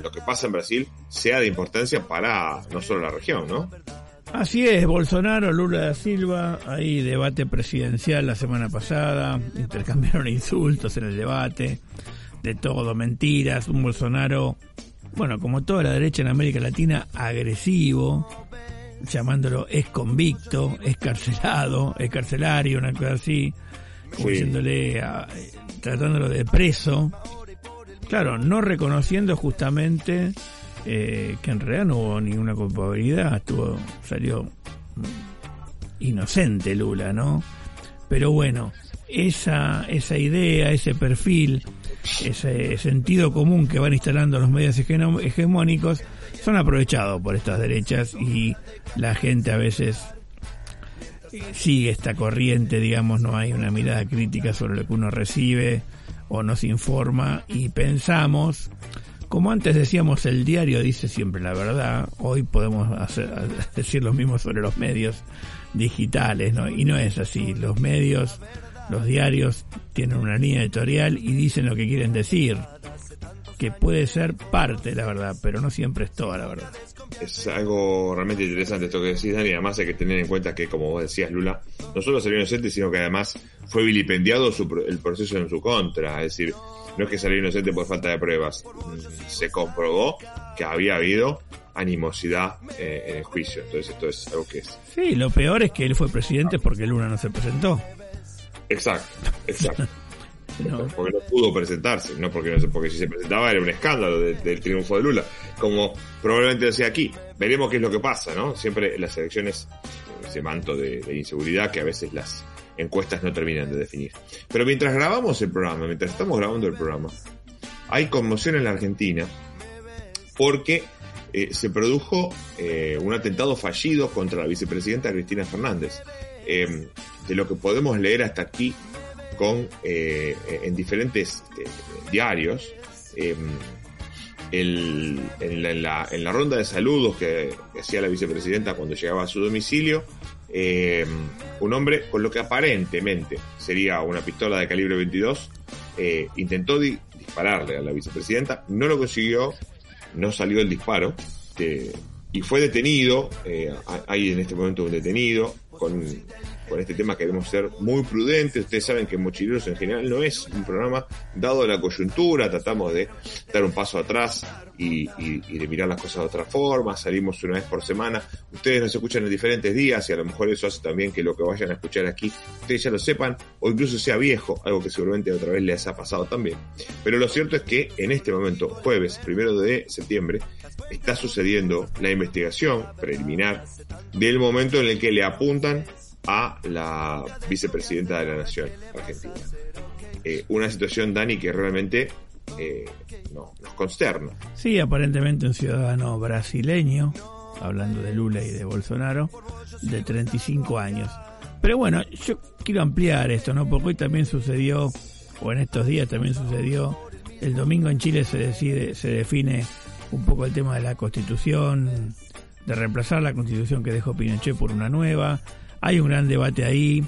[SPEAKER 1] lo que pasa en Brasil sea de importancia para no solo la región, ¿no?
[SPEAKER 4] Así es, Bolsonaro, Lula da Silva, ahí debate presidencial la semana pasada, intercambiaron insultos en el debate, de todo, mentiras, un Bolsonaro, bueno, como toda la derecha en América Latina, agresivo, llamándolo es convicto, es carcelado, es carcelario, una cosa así, como
[SPEAKER 1] Sí.
[SPEAKER 4] diciéndole, a- tratándolo de preso. Claro, no reconociendo justamente eh, que en realidad no hubo ninguna culpabilidad, estuvo, salió inocente Lula, ¿no? Pero bueno, esa, esa idea, ese perfil, ese sentido común que van instalando los medios hegemónicos son aprovechados por estas derechas y la gente a veces sigue esta corriente, digamos, no hay una mirada crítica sobre lo que uno recibe o nos informa y pensamos, como antes decíamos, el diario dice siempre la verdad, hoy podemos hacer, decir lo mismo sobre los medios digitales, ¿no? Y no es así, los medios, los diarios tienen una línea editorial y dicen lo que quieren decir, que puede ser parte de la verdad, pero no siempre es toda la verdad
[SPEAKER 1] es algo realmente interesante esto que decís, Dani. Además hay que tener en cuenta que, como vos decías, Lula, no solo salió inocente, sino que además fue vilipendiado el proceso en su contra. Es decir, no es que salió inocente por falta de pruebas. Se comprobó que había habido animosidad eh, en el juicio. Entonces esto es algo que es...
[SPEAKER 4] Sí, lo peor es que él fue presidente porque Lula no se presentó.
[SPEAKER 1] Exacto, exacto. Porque no pudo presentarse, no porque no porque si se presentaba era un escándalo del triunfo de Lula, como probablemente decía aquí. Veremos qué es lo que pasa, ¿no? Siempre las elecciones ese manto de, inseguridad que a veces las encuestas no terminan de definir. Pero mientras grabamos el programa, mientras estamos grabando el programa, hay conmoción en la Argentina porque eh, se produjo eh, un atentado fallido contra la vicepresidenta Cristina Fernández. Eh, de lo que podemos leer hasta aquí con eh, en diferentes eh, diarios. Em, en, la, en, la, ronda de saludos que, hacía la vicepresidenta cuando llegaba a su domicilio, em, un hombre con lo que aparentemente sería una pistola de calibre 22 eh, intentó dispararle a la vicepresidenta, no lo consiguió, no salió el disparo y fue detenido. hay en este momento un detenido con con este tema queremos ser muy prudentes. Ustedes saben que Mochileros en general no es un programa dado la coyuntura, tratamos de dar un paso atrás y, de mirar las cosas de otra forma. Salimos una vez por semana. Ustedes nos escuchan en diferentes días y a lo mejor eso hace también que lo que vayan a escuchar aquí ustedes ya lo sepan o incluso sea viejo, algo que seguramente otra vez les ha pasado también. Pero lo cierto es que en este momento, jueves primero de septiembre, está sucediendo la investigación preliminar del momento en el que le apuntan a la vicepresidenta de la Nación Argentina. Eh, una situación, Dani, que realmente eh, no, nos consterna.
[SPEAKER 4] Sí, aparentemente un ciudadano brasileño, hablando de Lula y de Bolsonaro, de 35 años. Pero bueno, yo quiero ampliar esto, ¿no? Porque hoy también sucedió, o en estos días también sucedió, el domingo en Chile se decide, se define un poco el tema de la constitución, de reemplazar la constitución que dejó Pinochet por una nueva, hay un gran debate ahí.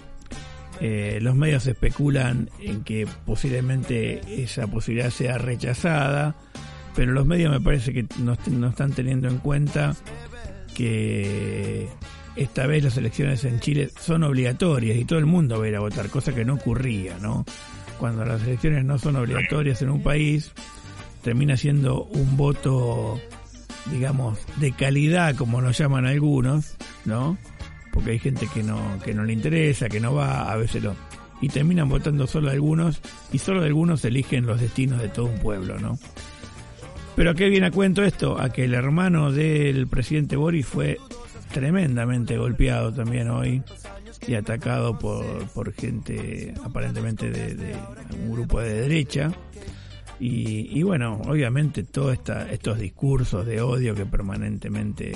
[SPEAKER 4] Eh, los medios especulan en que posiblemente esa posibilidad sea rechazada, pero los medios me parece que no, están teniendo en cuenta que esta vez las elecciones en Chile son obligatorias y todo el mundo va a ir a votar, cosa que no ocurría, ¿no? Cuando las elecciones no son obligatorias en un país, termina siendo un voto, digamos, de calidad, como lo llaman algunos, ¿no? Porque hay gente que no, que no le interesa, que no va, a veces lo... Y terminan votando solo algunos, y solo algunos eligen los destinos de todo un pueblo, ¿no? Pero ¿a qué viene a cuento esto? A que el hermano del presidente Boris fue tremendamente golpeado también hoy y atacado por, por gente aparentemente de, de un grupo de derecha. Y, y bueno, obviamente todos estos discursos de odio que permanentemente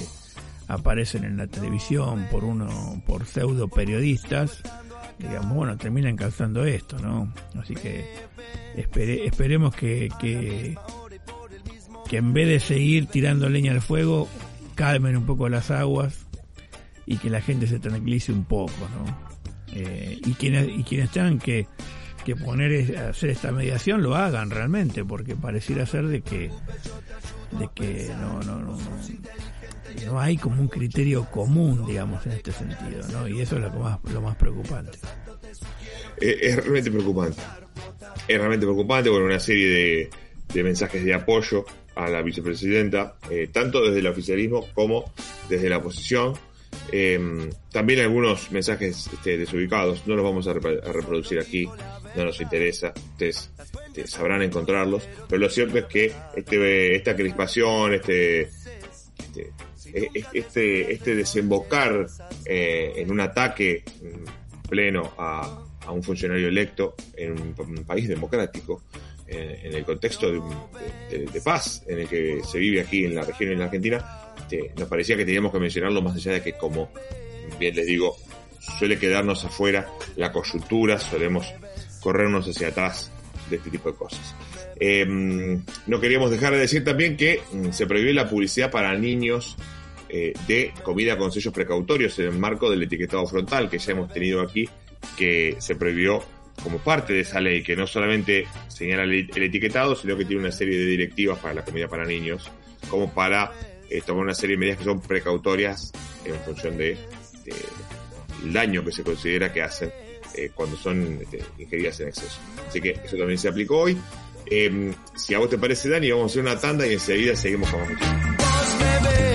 [SPEAKER 4] aparecen en la televisión por uno, por pseudo periodistas, digamos, bueno, terminan causando esto, ¿no? Así que esperemos que, que, en vez de seguir tirando leña al fuego, calmen un poco las aguas y que la gente se tranquilice un poco, ¿no? Eh, y quienes y quienes tengan que, que poner hacer esta mediación lo hagan realmente porque pareciera ser de que de que no no, no no hay como un criterio común, digamos, en este sentido, ¿no? Y eso es lo más, lo más preocupante.
[SPEAKER 1] Eh, es realmente preocupante. Es realmente preocupante con una serie de, mensajes de apoyo a la vicepresidenta, eh, tanto desde el oficialismo como desde la oposición. Em, también algunos mensajes este, desubicados, no los vamos a, reproducir aquí, no nos interesa, ustedes, este, sabrán encontrarlos, pero lo cierto es que este, esta crispación, este, este este, este desembocar eh, en un ataque pleno a, un funcionario electo en un, país democrático, en el contexto de, de, paz en el que se vive aquí en la región, en la Argentina, este, nos parecía que teníamos que mencionarlo más allá de que, como bien les digo, suele quedarnos afuera la coyuntura, solemos corrernos hacia atrás de este tipo de cosas. Em, no queríamos dejar de decir también que mm, se prohibió la publicidad para niños eh, de comida con sellos precautorios en el marco del etiquetado frontal que ya hemos tenido aquí, que se prohibió como parte de esa ley, que no solamente señala el, etiquetado, sino que tiene una serie de directivas para la comida para niños, como para eh, tomar una serie de medidas que son precautorias en función de, el daño que se considera que hacen eh, cuando son este, ingeridas en exceso. Así que eso también se aplicó hoy. Em, si a vos te parece, Dani, vamos a hacer una tanda y enseguida seguimos con más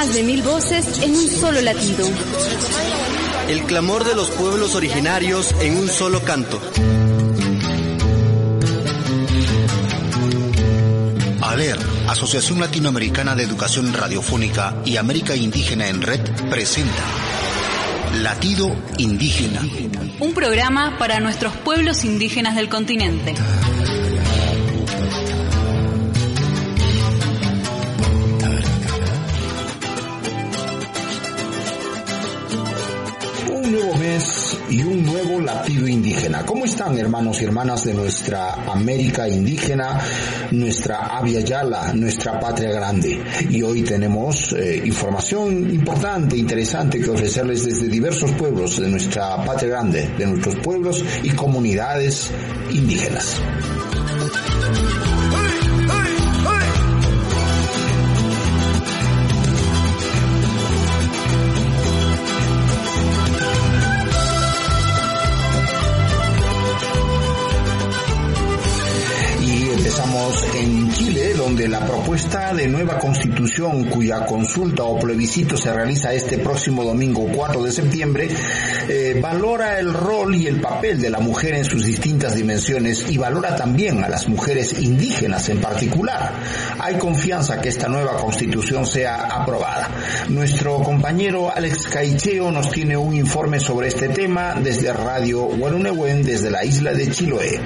[SPEAKER 13] Más de mil voces en un solo latido.
[SPEAKER 14] El clamor de los pueblos originarios en un solo canto.
[SPEAKER 15] ALER, Asociación Latinoamericana de Educación Radiofónica y América Indígena en Red, presenta Latido Indígena.
[SPEAKER 13] Un programa para nuestros pueblos indígenas del continente.
[SPEAKER 16] Y un nuevo latido indígena. ¿Cómo están hermanos y hermanas de nuestra América indígena, nuestra Avia Yala, nuestra patria grande? Y hoy tenemos eh, información importante, interesante que ofrecerles desde diversos pueblos de nuestra patria grande, de nuestros pueblos y comunidades indígenas. En Chile, donde la propuesta de nueva constitución cuya consulta o plebiscito se realiza este próximo domingo 4 de septiembre, eh, valora el rol y el papel de la mujer en sus distintas dimensiones y valora también a las mujeres indígenas en particular. Hay confianza que esta nueva constitución sea aprobada. Nuestro compañero Alex Caicheo nos tiene un informe sobre este tema desde Radio Guarunewen, desde la isla de Chiloé.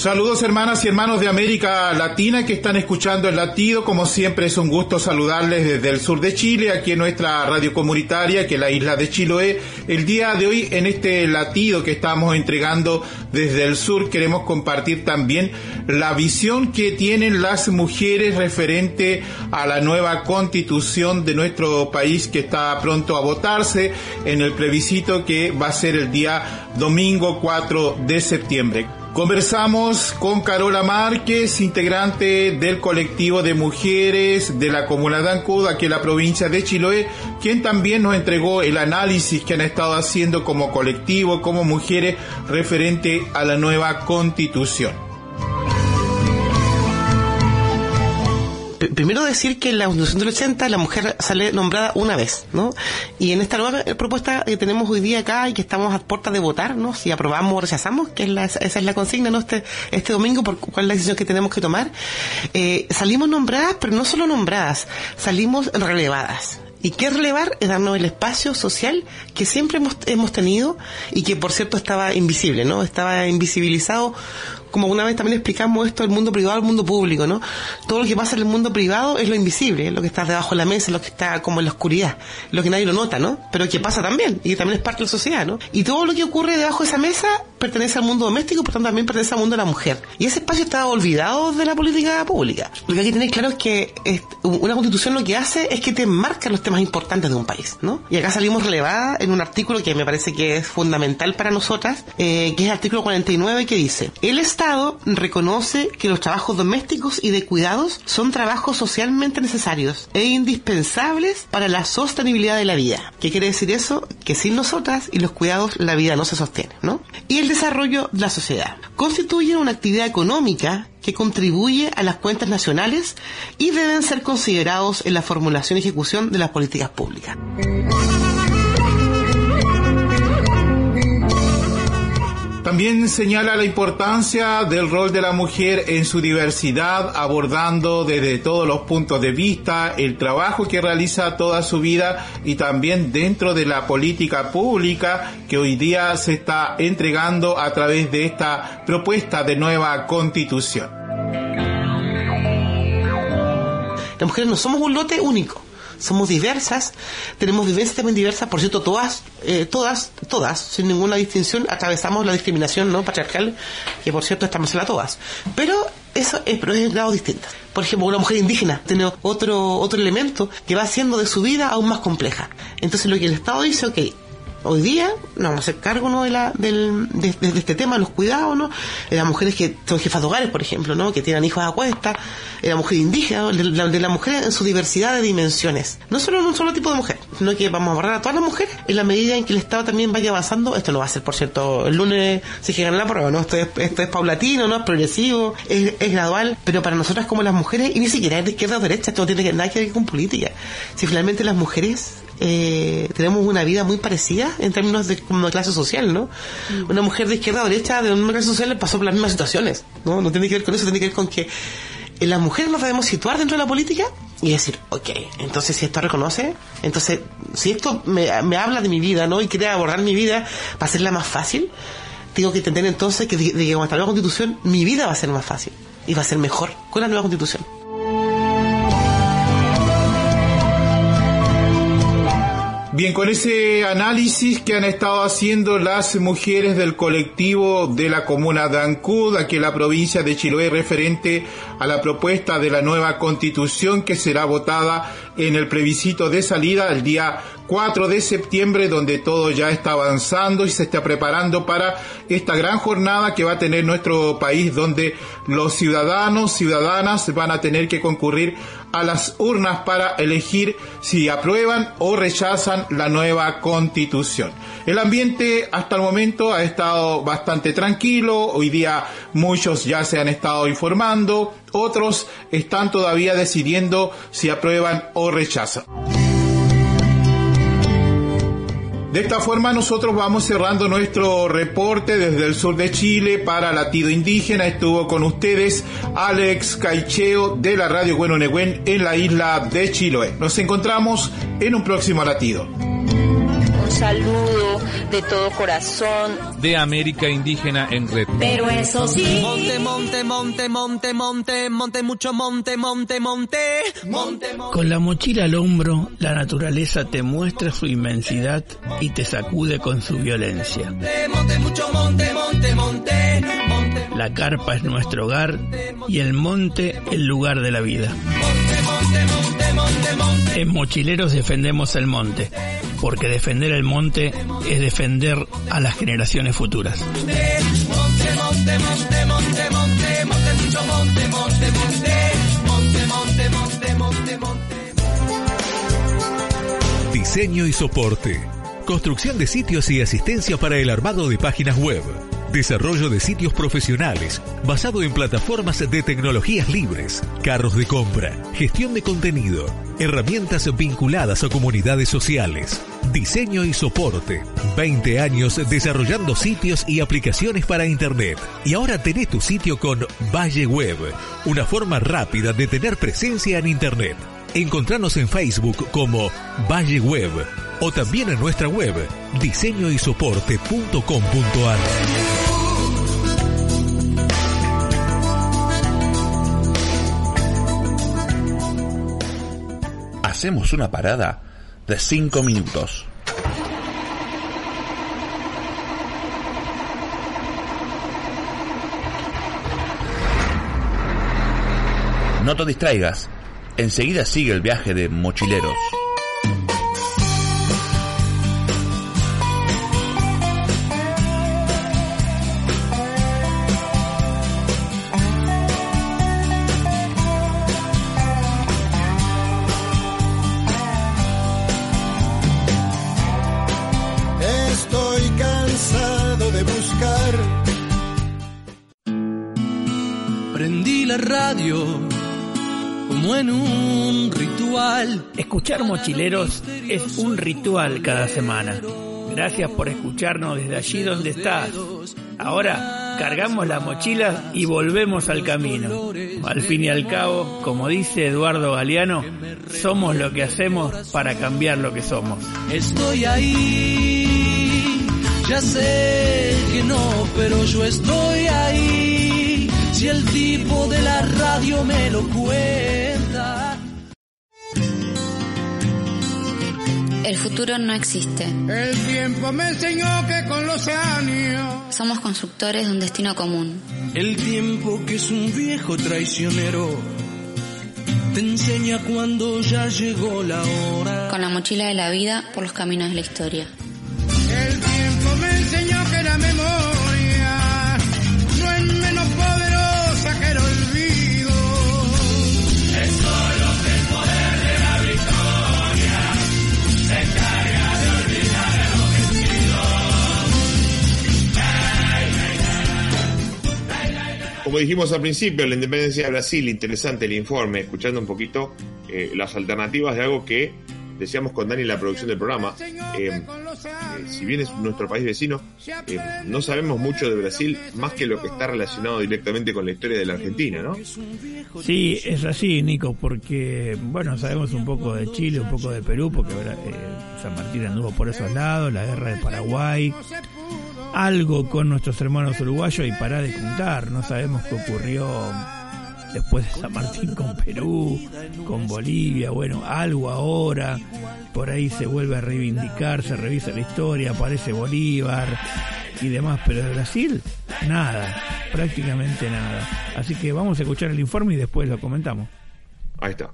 [SPEAKER 17] Saludos hermanas y hermanos de América Latina que están escuchando el latido. Como siempre es un gusto saludarles desde el sur de Chile, aquí en nuestra radio comunitaria, que es la isla de Chiloé. El día de hoy en este latido que estamos entregando desde el sur queremos compartir también la visión que tienen las mujeres referente a la nueva constitución de nuestro país que está pronto a votarse en el plebiscito que va a ser el día domingo 4 de septiembre. Conversamos con Carola Márquez, integrante del colectivo de mujeres de la comuna de Ancud, aquí en la provincia de Chiloé, quien también nos entregó el análisis que han estado haciendo como colectivo, como mujeres, referente a la nueva constitución.
[SPEAKER 18] Primero decir que en la Constitución del 80 la mujer sale nombrada una vez, ¿no? Y en esta nueva propuesta que tenemos hoy día acá y que estamos a puertas de votar, ¿no? Si aprobamos o rechazamos, que es la, esa es la consigna, ¿no? Este, este domingo, por cuál es la decisión que tenemos que tomar, eh, salimos nombradas, pero no solo nombradas, salimos relevadas. Y qué relevar es darnos el espacio social que siempre hemos, hemos tenido y que por cierto estaba invisible, ¿no? Estaba invisibilizado como una vez también explicamos esto, el mundo privado, el mundo público, ¿no? Todo lo que pasa en el mundo privado es lo invisible, lo que está debajo de la mesa, lo que está como en la oscuridad, lo que nadie lo nota, ¿no? Pero que pasa también, y que también es parte de la sociedad, ¿no? Y todo lo que ocurre debajo de esa mesa pertenece al mundo doméstico, por tanto también pertenece al mundo de la mujer. Y ese espacio está olvidado de la política pública. Lo que hay que tener claro es que una constitución lo que hace es que te marca los temas importantes de un país, ¿no? Y acá salimos relevada en un artículo que me parece que es fundamental para nosotras, eh, que es el artículo 49 que dice, el reconoce que los trabajos domésticos y de cuidados son trabajos socialmente necesarios e indispensables para la sostenibilidad de la vida. ¿Qué quiere decir eso? Que sin nosotras y los cuidados la vida no se sostiene, ¿no? Y el desarrollo de la sociedad. Constituyen una actividad económica que contribuye a las cuentas nacionales y deben ser considerados en la formulación y ejecución de las políticas públicas.
[SPEAKER 17] También señala la importancia del rol de la mujer en su diversidad, abordando desde todos los puntos de vista el trabajo que realiza toda su vida y también dentro de la política pública que hoy día se está entregando a través de esta propuesta de nueva constitución.
[SPEAKER 18] Las mujeres no somos un lote único somos diversas, tenemos vivencias también diversas, por cierto, todas, eh, todas, todas, sin ninguna distinción, atravesamos la discriminación no patriarcal, que por cierto estamos en la todas. Pero eso es, pero es en grados distintos. Por ejemplo, una mujer indígena tiene otro, otro elemento que va haciendo de su vida aún más compleja. Entonces lo que el Estado dice, ok, hoy día nos vamos a hacer cargo ¿no? de, la, del, de, de, este tema, los cuidados, ¿no? de las mujeres que son jefas de hogares, por ejemplo, ¿no? que tienen hijos a cuesta, de la mujer indígena, de la, de mujer en su diversidad de dimensiones. No solo en un solo tipo de mujer, sino que vamos a abordar a todas las mujeres en la medida en que el Estado también vaya avanzando. Esto no va a ser, por cierto, el lunes si que ganar la prueba, ¿no? Esto es, esto es paulatino, ¿no? Es progresivo, es, es gradual, pero para nosotras como las mujeres, y ni siquiera es de izquierda o derecha, esto no tiene nada que ver con política. Si finalmente las mujeres eh, tenemos una vida muy parecida en términos de como clase social, ¿no? Una mujer de izquierda o derecha de una clase social pasó por las mismas situaciones, ¿no? No tiene que ver con eso, tiene que ver con que las mujeres nos debemos situar dentro de la política y decir, ok, entonces si esto reconoce, entonces si esto me, me habla de mi vida, ¿no? Y quiere abordar mi vida para hacerla más fácil, tengo que entender entonces que de, de que con esta nueva constitución mi vida va a ser más fácil y va a ser mejor con la nueva constitución.
[SPEAKER 17] Bien, con ese análisis que han estado haciendo las mujeres del colectivo de la comuna de Ancud, aquí en la provincia de Chiloé, referente a la propuesta de la nueva constitución que será votada en el plebiscito de salida el día 4 de septiembre, donde todo ya está avanzando y se está preparando para esta gran jornada que va a tener nuestro país, donde los ciudadanos, ciudadanas van a tener que concurrir a las urnas para elegir si aprueban o rechazan la nueva constitución. El ambiente hasta el momento ha estado bastante tranquilo, hoy día muchos ya se han estado informando, otros están todavía decidiendo si aprueban o rechazan. De esta forma nosotros vamos cerrando nuestro reporte desde el sur de Chile para Latido Indígena. Estuvo con ustedes Alex Caicheo de la Radio Bueno Neguen en la isla de Chiloé. Nos encontramos en un próximo latido.
[SPEAKER 19] Un saludo de todo corazón.
[SPEAKER 20] De América Indígena en Red.
[SPEAKER 9] Pero eso sí.
[SPEAKER 2] Monte, monte, monte, monte, monte, monte, mucho monte, monte, monte.
[SPEAKER 4] Con la mochila al hombro, la naturaleza te muestra su inmensidad y te sacude con su violencia.
[SPEAKER 2] Monte, mucho monte, monte, monte, monte.
[SPEAKER 4] La carpa es nuestro hogar y el monte el lugar de la vida. En Mochileros defendemos el monte, porque defender el monte es defender a las generaciones futuras.
[SPEAKER 21] Diseño y soporte. Construcción de sitios y asistencia para el armado de páginas web. Desarrollo de sitios profesionales basado en plataformas de tecnologías libres, carros de compra, gestión de contenido, herramientas vinculadas a comunidades sociales, diseño y soporte. 20 años desarrollando sitios y aplicaciones para Internet. Y ahora tenés tu sitio con Valle Web, una forma rápida de tener presencia en Internet. Encontranos en Facebook como Valle Web o también en nuestra web diseñoysoporte.com.ar.
[SPEAKER 8] Hacemos una parada de 5 minutos. No te distraigas, enseguida sigue el viaje de mochileros.
[SPEAKER 2] Prendí la radio como en un ritual.
[SPEAKER 4] Escuchar mochileros es un ritual cada semana. Gracias por escucharnos desde allí donde estás. Ahora cargamos las mochilas y volvemos al camino. Al fin y al cabo, como dice Eduardo Galeano, somos lo que hacemos para cambiar lo que somos.
[SPEAKER 2] Estoy ahí, ya sé que no, pero yo estoy ahí. Si el tipo de la radio me lo cuenta.
[SPEAKER 22] El futuro no existe.
[SPEAKER 23] El tiempo me enseñó que con los años.
[SPEAKER 22] Somos constructores de un destino común.
[SPEAKER 2] El tiempo que es un viejo traicionero te enseña cuando ya llegó la hora.
[SPEAKER 22] Con la mochila de la vida por los caminos de la historia.
[SPEAKER 23] El
[SPEAKER 1] Como dijimos al principio, la independencia de Brasil, interesante el informe, escuchando un poquito eh, las alternativas de algo que decíamos con Dani en la producción del programa. Eh, eh, si bien es nuestro país vecino, eh, no sabemos mucho de Brasil más que lo que está relacionado directamente con la historia de la Argentina, ¿no?
[SPEAKER 4] Sí, es así, Nico, porque, bueno, sabemos un poco de Chile, un poco de Perú, porque eh, San Martín anduvo por esos lados, la guerra de Paraguay, algo con nuestros hermanos uruguayos y para de contar, no sabemos qué ocurrió después de San Martín con Perú, con Bolivia, bueno, algo ahora, por ahí se vuelve a reivindicar, se revisa la historia, aparece Bolívar y demás, pero de Brasil, nada, prácticamente nada. Así que vamos a escuchar el informe y después lo comentamos.
[SPEAKER 1] Ahí está.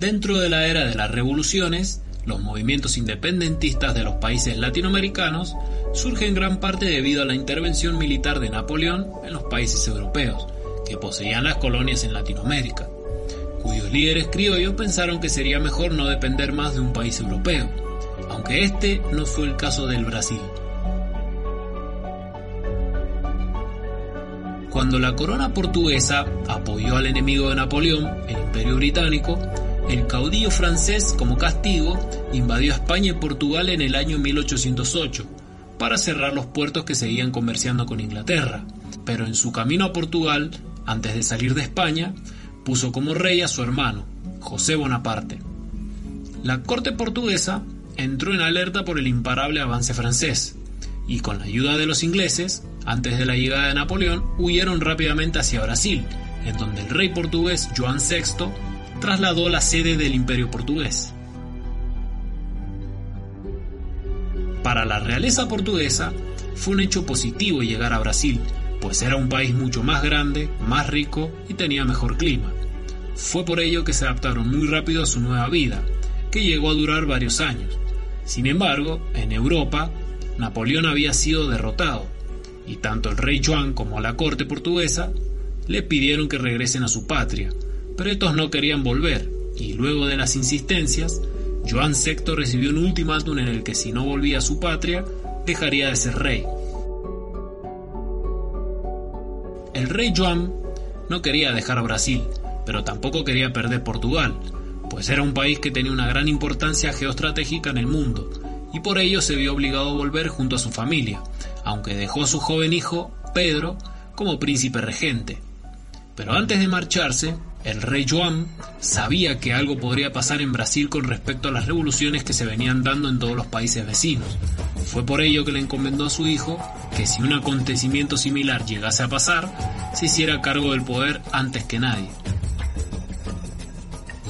[SPEAKER 24] Dentro de la era de las revoluciones, los movimientos independentistas de los países latinoamericanos surgen en gran parte debido a la intervención militar de Napoleón en los países europeos, que poseían las colonias en Latinoamérica, cuyos líderes criollos pensaron que sería mejor no depender más de un país europeo, aunque este no fue el caso del Brasil. Cuando la corona portuguesa apoyó al enemigo de Napoleón, el Imperio Británico, el caudillo francés, como castigo, invadió España y Portugal en el año 1808 para cerrar los puertos que seguían comerciando con Inglaterra. Pero en su camino a Portugal, antes de salir de España, puso como rey a su hermano, José Bonaparte. La corte portuguesa entró en alerta por el imparable avance francés, y con la ayuda de los ingleses, antes de la llegada de Napoleón, huyeron rápidamente hacia Brasil, en donde el rey portugués Joan VI trasladó la sede del imperio portugués. Para la realeza portuguesa fue un hecho positivo llegar a Brasil, pues era un país mucho más grande, más rico y tenía mejor clima. Fue por ello que se adaptaron muy rápido a su nueva vida, que llegó a durar varios años. Sin embargo, en Europa, Napoleón había sido derrotado, y tanto el rey Joan como la corte portuguesa le pidieron que regresen a su patria, pero estos no querían volver, y luego de las insistencias, Joan VI recibió un ultimátum en el que si no volvía a su patria, dejaría de ser rey. El rey Joan no quería dejar Brasil, pero tampoco quería perder Portugal, pues era un país que tenía una gran importancia geoestratégica en el mundo, y por ello se vio obligado a volver junto a su familia, aunque dejó a su joven hijo, Pedro, como príncipe regente. Pero antes de marcharse, el rey Joan sabía que algo podría pasar en Brasil con respecto a las revoluciones que se venían dando en todos los países vecinos. Fue por ello que le encomendó a su hijo que si un acontecimiento similar llegase a pasar, se hiciera cargo del poder antes que nadie.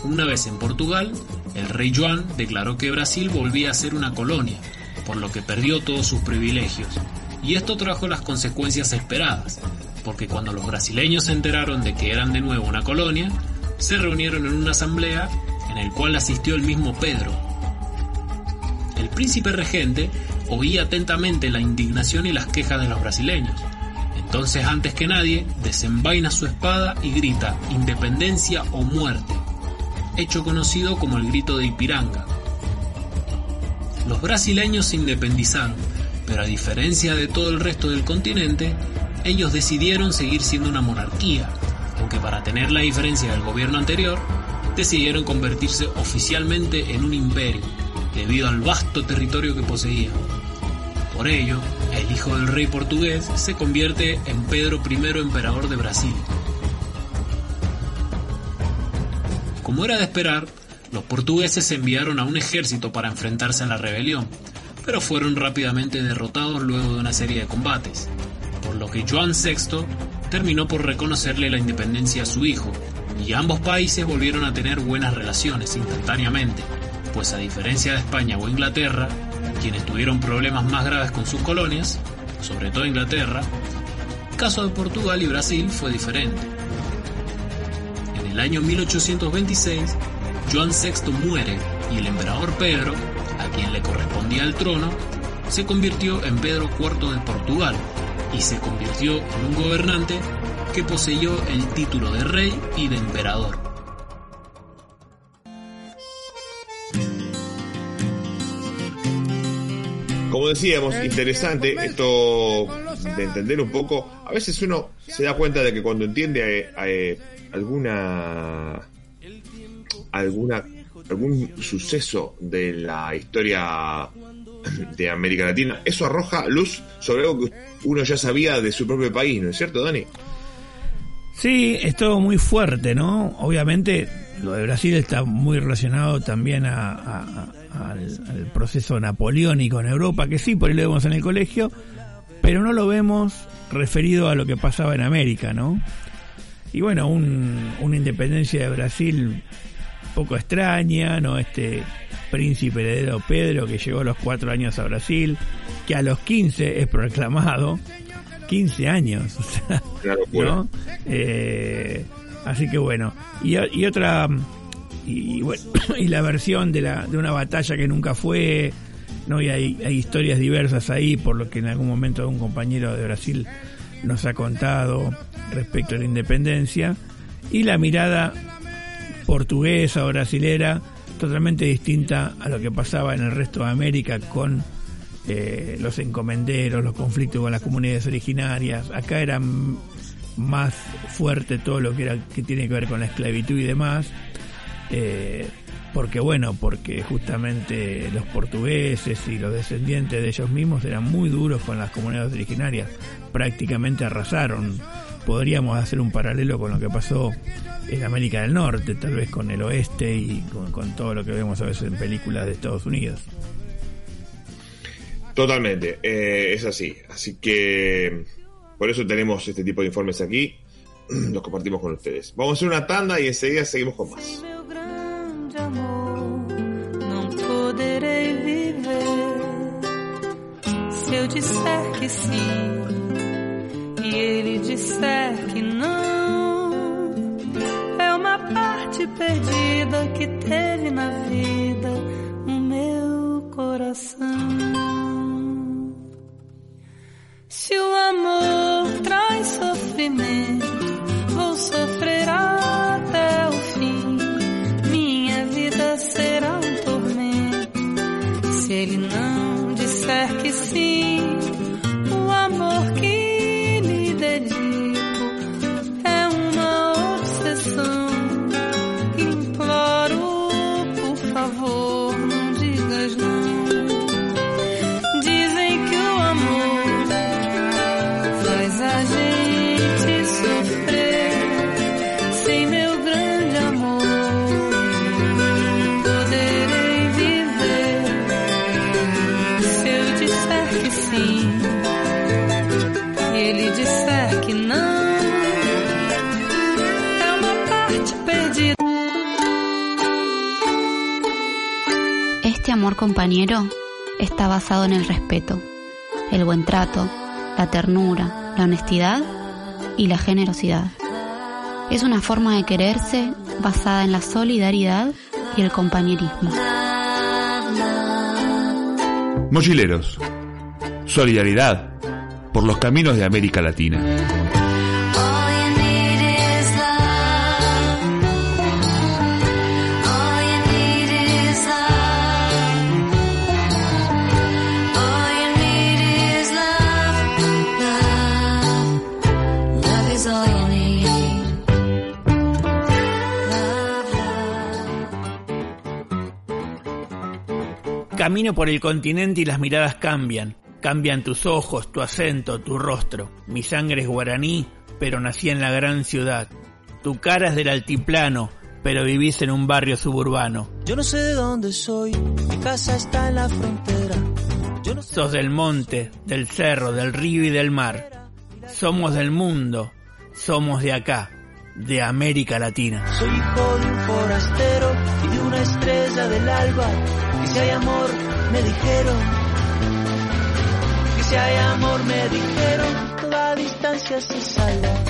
[SPEAKER 24] Una vez en Portugal, el rey Joan declaró que Brasil volvía a ser una colonia, por lo que perdió todos sus privilegios. Y esto trajo las consecuencias esperadas, porque cuando los brasileños se enteraron de que eran de nuevo una colonia, se reunieron en una asamblea en el cual asistió el mismo Pedro. El príncipe regente oía atentamente la indignación y las quejas de los brasileños. Entonces, antes que nadie, desenvaina su espada y grita independencia o muerte, hecho conocido como el grito de Ipiranga. Los brasileños se independizaron, pero a diferencia de todo el resto del continente, ellos decidieron seguir siendo una monarquía, porque para tener la diferencia del gobierno anterior, decidieron convertirse oficialmente en un imperio, debido al vasto territorio que poseía. Por ello, el hijo del rey portugués se convierte en Pedro I emperador de Brasil. Como era de esperar, los portugueses enviaron a un ejército para enfrentarse a la rebelión, pero fueron rápidamente derrotados luego de una serie de combates, por lo que Joan VI terminó por reconocerle la independencia a su hijo, y ambos países volvieron a tener buenas relaciones instantáneamente, pues a diferencia de España o Inglaterra, quienes tuvieron problemas más graves con sus colonias, sobre todo Inglaterra, el caso de Portugal y Brasil fue diferente. En el año 1826, Joan VI muere y el emperador Pedro, quien le correspondía el trono, se convirtió en Pedro IV de Portugal y se convirtió en un gobernante que poseyó el título de rey y de emperador.
[SPEAKER 1] como decíamos, interesante esto de entender un poco. A veces uno se da cuenta de que cuando entiende alguna alguna algún suceso de la historia de América Latina, eso arroja luz sobre algo que uno ya sabía de su propio país, ¿no es cierto, Dani?
[SPEAKER 4] Sí, es todo muy fuerte, ¿no? Obviamente lo de Brasil está muy relacionado también a, al, proceso napoleónico en Europa, que sí, por ahí lo vemos en el colegio, pero no lo vemos referido a lo que pasaba en América, ¿no? Y bueno, una independencia de Brasil poco extraña, ¿no? Este príncipe heredero Pedro que llegó a los cuatro años a Brasil, que a los 15 es proclamado, 15 años, o sea, ¿no? Eh, así que bueno, y, y otra y, bueno, y la versión de, la, de una batalla que nunca fue, ¿no? Y hay, hay historias diversas ahí, por lo que en algún momento un compañero de Brasil nos ha contado respecto a la independencia, y la mirada portuguesa o brasilera totalmente distinta a lo que pasaba en el resto de América con eh, los encomenderos, los conflictos con las comunidades originarias. Acá era más fuerte todo lo que era que tiene que ver con la esclavitud y demás. Eh, porque bueno, porque justamente los portugueses y los descendientes de ellos mismos eran muy duros con las comunidades originarias, prácticamente arrasaron. Podríamos hacer un paralelo con lo que pasó en América del Norte, tal vez con el oeste y con, todo lo que vemos a veces en películas de Estados Unidos.
[SPEAKER 1] Totalmente, eh, es así. Así que por eso tenemos este tipo de informes aquí, los compartimos con ustedes. Vamos a hacer una tanda y enseguida seguimos con más.
[SPEAKER 9] se eu disser que sim e ele disser que não. É uma parte perdida que teve na vida o meu coração. Se o amor traz sofrimento, vou sofrer até o fim será um tormento se ele não disser que sim. Amor
[SPEAKER 22] compañero está basado en el respeto, el buen trato, la ternura, la honestidad y la generosidad. Es una forma de quererse basada en la solidaridad y el compañerismo.
[SPEAKER 8] Mochileros. Solidaridad por los caminos de América Latina.
[SPEAKER 4] Camino por el continente y las miradas cambian. Cambian tus ojos, tu acento, tu rostro. Mi sangre es guaraní, pero nací en la gran ciudad. Tu cara es del altiplano, pero vivís en un barrio suburbano.
[SPEAKER 2] Yo no sé de dónde soy, mi casa está en la frontera. Yo no sé
[SPEAKER 4] Sos del monte, del cerro, del río y del mar. Somos del mundo, somos de acá, de América Latina.
[SPEAKER 2] Soy hijo de un forastero y de una estrella del alba. Que si hay amor, me dijeron. Que si hay amor, me dijeron. Toda distancia se salva.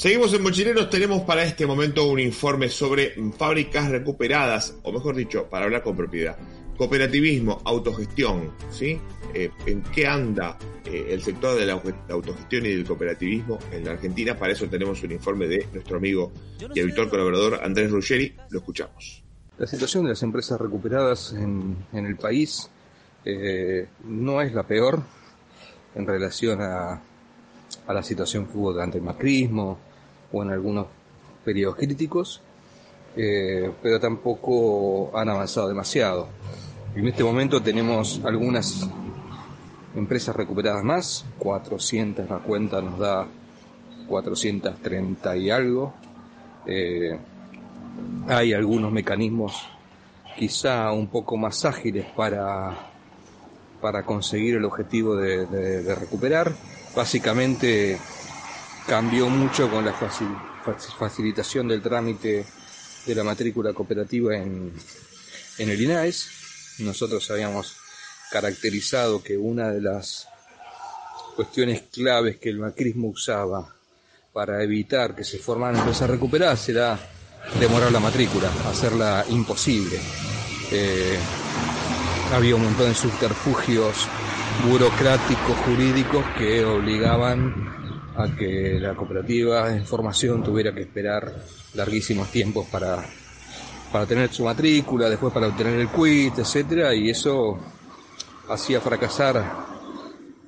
[SPEAKER 1] Seguimos en Mochileros, tenemos para este momento un informe sobre fábricas recuperadas, o mejor dicho, para hablar con propiedad. Cooperativismo, autogestión, ¿sí? Eh, ¿En qué anda eh, el sector de la autogestión y del cooperativismo en la Argentina? Para eso tenemos un informe de nuestro amigo y habitual colaborador Andrés Ruggeri. Lo escuchamos.
[SPEAKER 25] La situación de las empresas recuperadas en, el país eh, no es la peor en relación a, a la situación que hubo durante el macrismo o en algunos periodos críticos, eh, pero tampoco han avanzado demasiado. En este momento tenemos algunas empresas recuperadas más, 400 la cuenta nos da 430 y algo. Eh, hay algunos mecanismos quizá un poco más ágiles para, para conseguir el objetivo de, recuperar. Básicamente cambió mucho con la facil- fac- facilitación del trámite de la matrícula cooperativa en, en el INAES. Nosotros habíamos caracterizado que una de las cuestiones claves que el macrismo usaba para evitar que se formaran empresas recuperadas era demorar la matrícula, hacerla imposible. Eh, había un montón de subterfugios burocráticos, jurídicos que obligaban a que la cooperativa en formación tuviera que esperar larguísimos tiempos para, para tener su matrícula, después para obtener el quit, etcétera, y eso hacía fracasar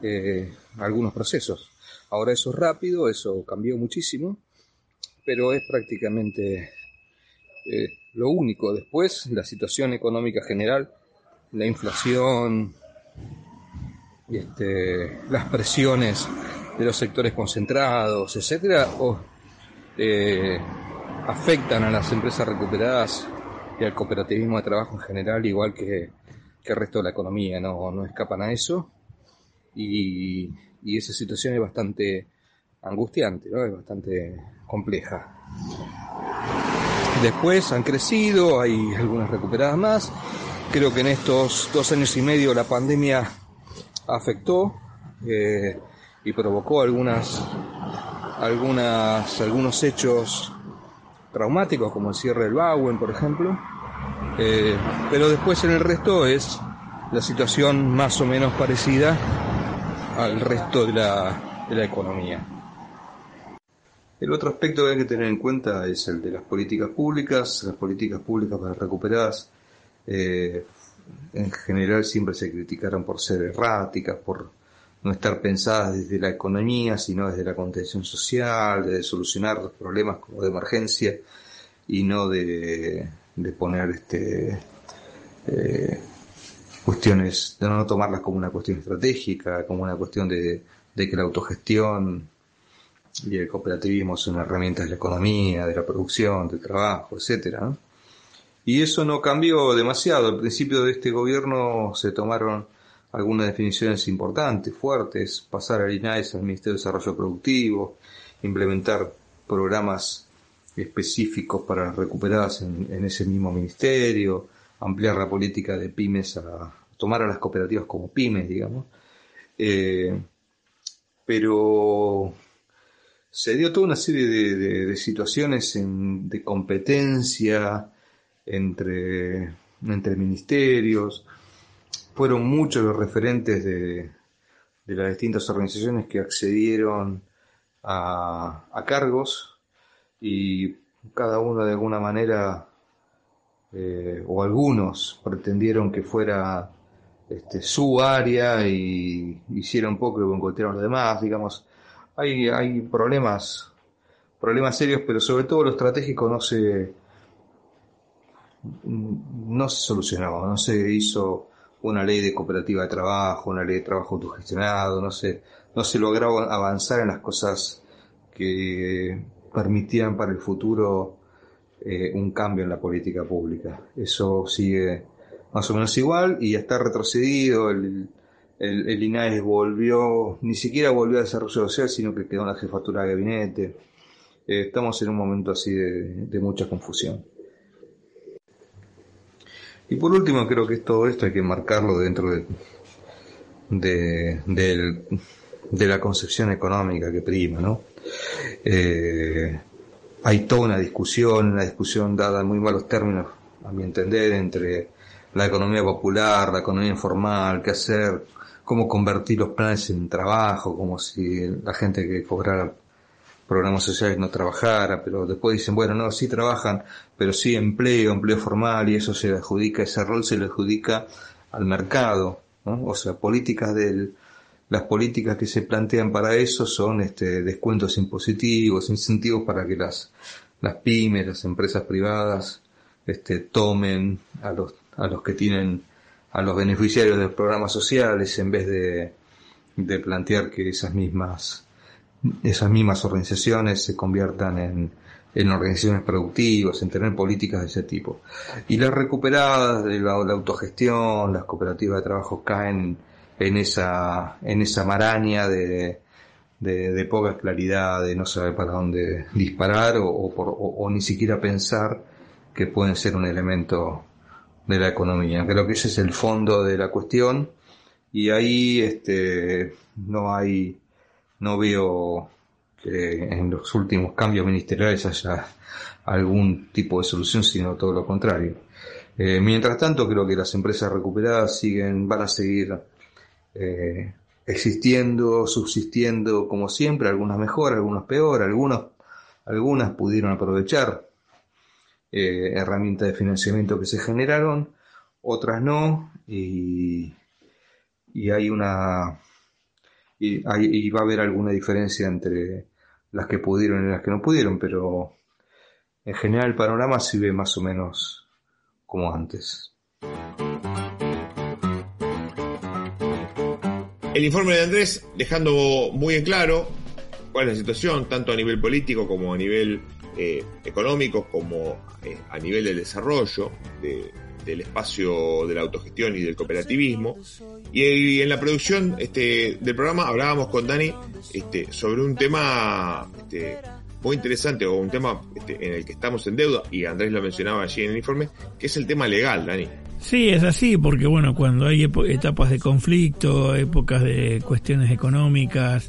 [SPEAKER 25] eh, algunos procesos. Ahora eso es rápido, eso cambió muchísimo, pero es prácticamente eh, lo único. Después, la situación económica general, la inflación, este, las presiones de los sectores concentrados, etcétera, eh, afectan a las empresas recuperadas y al cooperativismo de trabajo en general, igual que, que el resto de la economía, no, no escapan a eso. Y, y esa situación es bastante angustiante, ¿no? es bastante compleja. Después han crecido, hay algunas recuperadas más. Creo que en estos dos años y medio la pandemia afectó eh, y provocó algunas, algunos hechos traumáticos, como el cierre del Bauen, por ejemplo. Eh, pero después en el resto es la situación más o menos parecida al resto de la, de la economía. El otro aspecto que hay que tener en cuenta es el de las políticas públicas. Las políticas públicas para recuperadas eh, en general siempre se criticaron por ser erráticas, por no estar pensadas desde la economía, sino desde la contención social, de solucionar los problemas como de emergencia y no de, poner este eh, cuestiones, de no tomarlas como una cuestión estratégica, como una cuestión de que la autogestión y el cooperativismo son herramientas de la economía, de la producción, del trabajo, etcétera, ¿no? Y eso no cambió demasiado. Al principio de este gobierno se tomaron algunas definiciones importantes, fuertes, pasar al INAES, al Ministerio de Desarrollo Productivo, implementar programas específicos para las recuperadas en, en ese mismo ministerio, ampliar la política de pymes a tomar a las cooperativas como pymes, digamos. Eh, pero se dio toda una serie de, de- situaciones en- de competencia entre, entre ministerios. Fueron muchos los referentes de, de las distintas organizaciones que accedieron a, a cargos y cada uno de alguna manera eh, o algunos pretendieron que fuera este, su área y hicieron poco y boicotearon lo demás, digamos. Hay, hay problemas, problemas serios, pero sobre todo lo estratégico no se, no se solucionaba, no se hizo una ley de cooperativa de trabajo, una ley de trabajo autogestionado, no se, no se lograba avanzar en las cosas que permitían para el futuro eh, un cambio en la política pública. Eso sigue más o menos igual y está retrocedido. El, el, el INAES volvió, ni siquiera volvió a desarrollo social, sino que quedó en la jefatura de gabinete. Eh, estamos en un momento así de, mucha confusión. Y por último, creo que todo esto hay que marcarlo dentro de, de la concepción económica que prima, ¿no? Eh, hay toda una discusión, una discusión dada en muy malos términos, a mi entender, entre la economía popular, la economía informal, qué hacer, cómo convertir los planes en trabajo, como si la gente que cobrara programas sociales no trabajara, pero después dicen, bueno, no, sí trabajan, pero sí empleo, empleo formal, y eso se le adjudica, ese rol se le adjudica al mercado, ¿no? O sea, políticas del, las políticas que se plantean para eso son este, descuentos impositivos, incentivos para que las, las pymes, las empresas privadas, este, tomen a los, a los que tienen, a los beneficiarios de los programas sociales en vez de, de plantear que esas mismas, esas mismas organizaciones se conviertan en, en organizaciones productivas, en tener políticas de ese tipo. Y las recuperadas de la, autogestión, las cooperativas de trabajo caen en esa, en esa maraña de, de, poca claridad, de no saber para dónde disparar o, por- o ni siquiera pensar que pueden ser un elemento de la economía. Creo que ese es el fondo de la cuestión y ahí este, no hay, no veo que en los últimos cambios ministeriales haya algún tipo de solución, sino todo lo contrario. Eh, mientras tanto, creo que las empresas recuperadas siguen, van a seguir eh, existiendo, subsistiendo como siempre, algunas mejor, algunas peor, algunos, algunas pudieron aprovechar eh, herramientas de financiamiento que se generaron, otras no, y, y hay una y, y va a haber alguna diferencia entre las que pudieron y las que no pudieron, pero en general el panorama se ve más o menos como antes.
[SPEAKER 1] El informe de Andrés dejando muy en claro cuál es la situación, tanto a nivel político como a nivel eh, económico, como eh, a nivel del desarrollo de- del espacio de la autogestión y del cooperativismo. Y, en la producción este, del programa hablábamos con Dani este, sobre un tema este, muy interesante o un tema este, en el que estamos en deuda, y Andrés lo mencionaba allí en el informe, que es el tema legal, Dani.
[SPEAKER 4] Sí, es así, porque bueno, cuando hay etapas de conflicto, épocas de cuestiones económicas,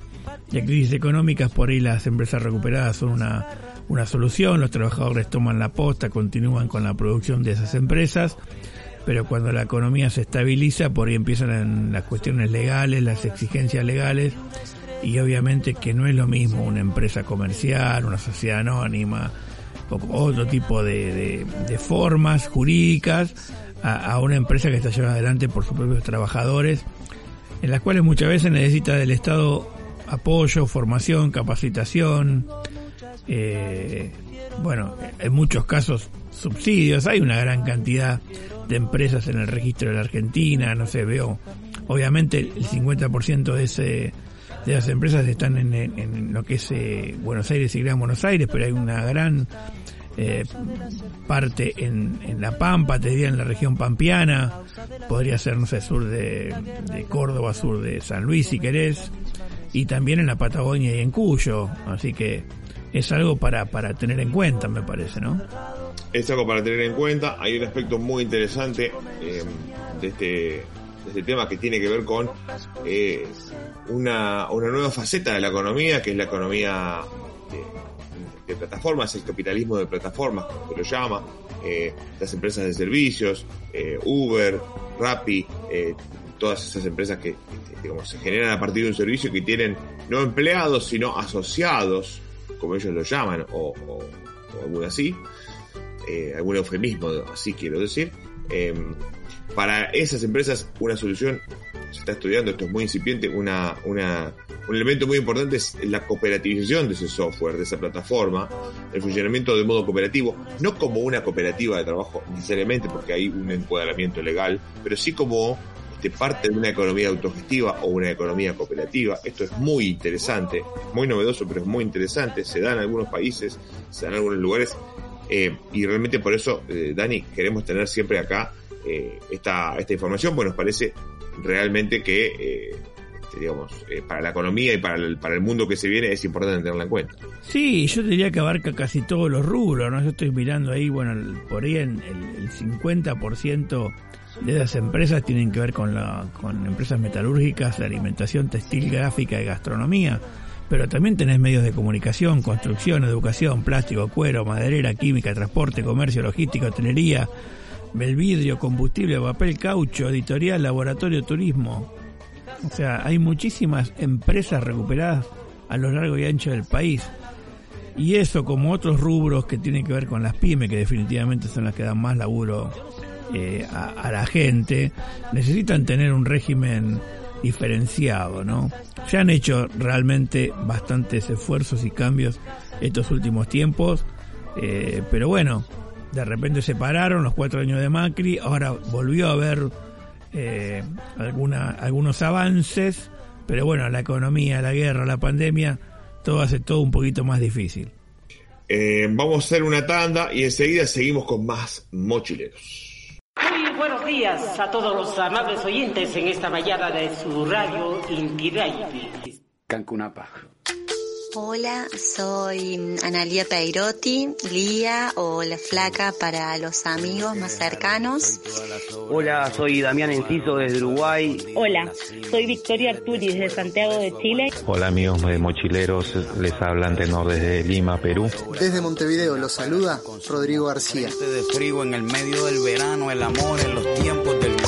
[SPEAKER 4] de crisis económicas, por ahí las empresas recuperadas son una, una solución, los trabajadores toman la posta, continúan con la producción de esas empresas, pero cuando la economía se estabiliza, por ahí empiezan las cuestiones legales, las exigencias legales, y obviamente que no es lo mismo una empresa comercial, una sociedad anónima, o otro tipo de, de- formas jurídicas a, a una empresa que está llevada adelante por sus propios trabajadores, en las cuales muchas veces necesita del Estado apoyo, formación, capacitación, eh, bueno, en muchos casos subsidios, hay una gran cantidad de empresas en el registro de la Argentina, no sé, veo, obviamente el 50% de ese de las empresas están en, en- lo que es eh, Buenos Aires y Gran Buenos Aires, pero hay una gran eh, parte en, en La Pampa, te diría en la región pampeana, podría ser, no sé, sur de, de Córdoba, sur de San Luis si querés, y también en la Patagonia y en Cuyo, así que es algo para, para tener en cuenta, me parece, ¿no?
[SPEAKER 1] es algo para tener en cuenta. Hay un aspecto muy interesante eh, de, este, de este tema que tiene que ver con eh, una, una nueva faceta de la economía, que es la economía de, plataformas, el capitalismo de plataformas, como se lo llama, eh, las empresas de servicios, eh, Uber, Rappi, eh, todas esas empresas que, que, digamos, se generan a partir de un servicio que tienen no empleados, sino asociados, como ellos lo llaman, o, o, algo así eh, algún eufemismo, así quiero decir. Eh, para esas empresas, una solución, se está estudiando, esto es muy incipiente, una, una un elemento muy importante es la cooperativización de ese software, de esa plataforma, el funcionamiento de modo cooperativo, no como una cooperativa de trabajo necesariamente porque hay un encuadramiento legal, pero sí como parte de una economía autogestiva o una economía cooperativa. Esto es muy interesante, muy novedoso, pero es muy interesante. Se da en algunos países, se da en algunos lugares. Eh, y realmente por eso, eh, Dani, queremos tener siempre acá eh, esta, esta información, pues nos parece realmente que, este, digamos, para la economía y para el, para el mundo que se viene es importante tenerla en cuenta.
[SPEAKER 4] Sí, yo diría que abarca casi todos los rubros, ¿no? Yo estoy mirando ahí, bueno, por ahí en el, el 50% de esas empresas tienen que ver con, la, con empresas metalúrgicas de alimentación, textil, gráfica y gastronomía. Pero también tenés medios de comunicación, construcción, educación, plástico, cuero, maderera, química, transporte, comercio, logística, hotelería, vidrio, combustible, papel, caucho, editorial, laboratorio, turismo. O sea, hay muchísimas empresas recuperadas a lo largo y ancho del país. Y eso, como otros rubros que tienen que ver con las pymes, que definitivamente son las que dan más laburo eh, a, la gente, necesitan tener un régimen diferenciado, ¿no? Se han hecho realmente bastantes esfuerzos y cambios estos últimos tiempos, eh, pero bueno, de repente se pararon los cuatro años de Macri, ahora volvió a haber eh, alguna, algunos avances, pero bueno, la economía, la guerra, la pandemia, todo hace todo un poquito más difícil.
[SPEAKER 1] vamos a hacer una tanda y enseguida seguimos con más mochileros.
[SPEAKER 26] Días a todos los amables oyentes en esta mañana de su radio Inti
[SPEAKER 27] Cancunapa.
[SPEAKER 28] Hola, soy Analia Peirotti, Lía o La Flaca para los amigos más cercanos.
[SPEAKER 29] Hola, soy Damián Enciso desde Uruguay.
[SPEAKER 30] Hola, soy Victoria Arturi desde Santiago de Chile.
[SPEAKER 31] Hola amigos de Mochileros, les hablan Tenor desde Lima, Perú.
[SPEAKER 32] Desde Montevideo los saluda Rodrigo García.
[SPEAKER 33] de frío en el medio del verano, el amor en los tiempos del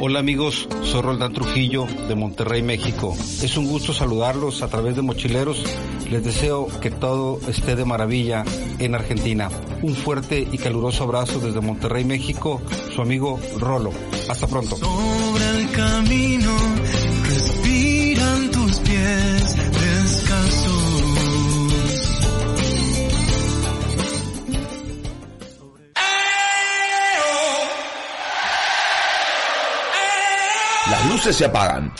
[SPEAKER 31] Hola amigos, soy Roldán Trujillo de Monterrey, México. Es un gusto saludarlos a través de Mochileros. Les deseo que todo esté de maravilla en Argentina. Un fuerte y caluroso abrazo desde Monterrey, México. Su amigo Rolo. Hasta pronto.
[SPEAKER 2] Sobre el camino respiran tus pies
[SPEAKER 34] Las luces se apagan.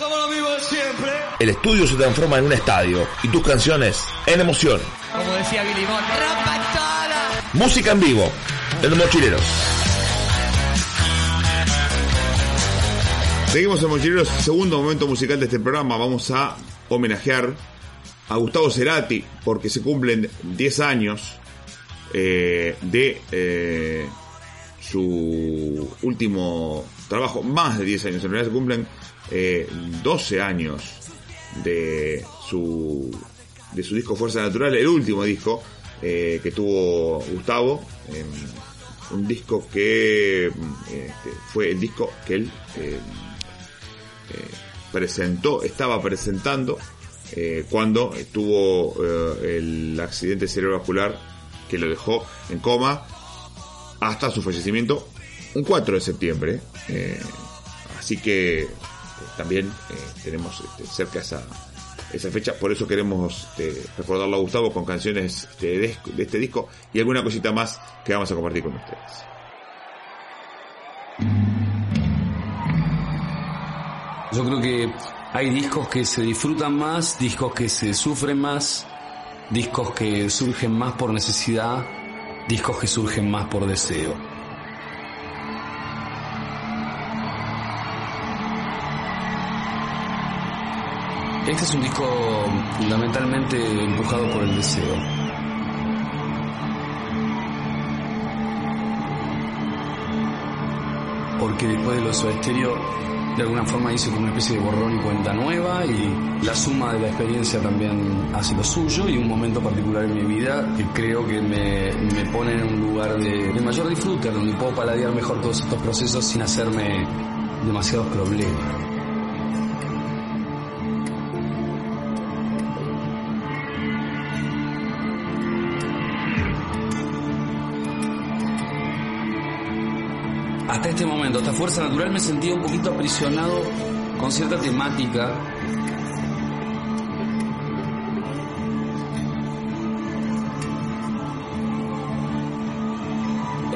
[SPEAKER 34] El estudio se transforma en un estadio y tus canciones en emoción.
[SPEAKER 35] Como decía Billy Bond,
[SPEAKER 34] Música en vivo en los mochileros.
[SPEAKER 1] Seguimos en Mochileros, segundo momento musical de este programa. Vamos a homenajear a Gustavo Cerati porque se cumplen 10 años eh, de eh, su último trabajo, más de 10 años. En realidad se cumplen eh, 12 años de su, de su disco Fuerza Natural, el último disco eh, que tuvo Gustavo. Eh, un disco que este, fue el disco que él eh, presentó, estaba presentando cuando tuvo el accidente cerebrovascular que lo dejó en coma hasta su fallecimiento un 4 de septiembre. Eh, así que eh, también eh, tenemos este, cerca esa, esa fecha, por eso queremos este, recordarlo a Gustavo con canciones este, de, de este disco y alguna cosita más que vamos a compartir con ustedes.
[SPEAKER 36] Yo creo que hay discos que se disfrutan más, discos que se sufren más, discos que surgen más por necesidad, discos que surgen más por deseo. Este es un disco fundamentalmente empujado por el deseo. Porque después de los estéreo de alguna forma hice como una especie de borrón y cuenta nueva y la suma de la experiencia también hace lo suyo y un momento particular en mi vida que creo que me, me pone en un lugar de, de mayor disfrute, donde puedo paladear mejor todos estos procesos sin hacerme demasiados problemas. Este momento, hasta Fuerza Natural, me sentía un poquito aprisionado con cierta temática.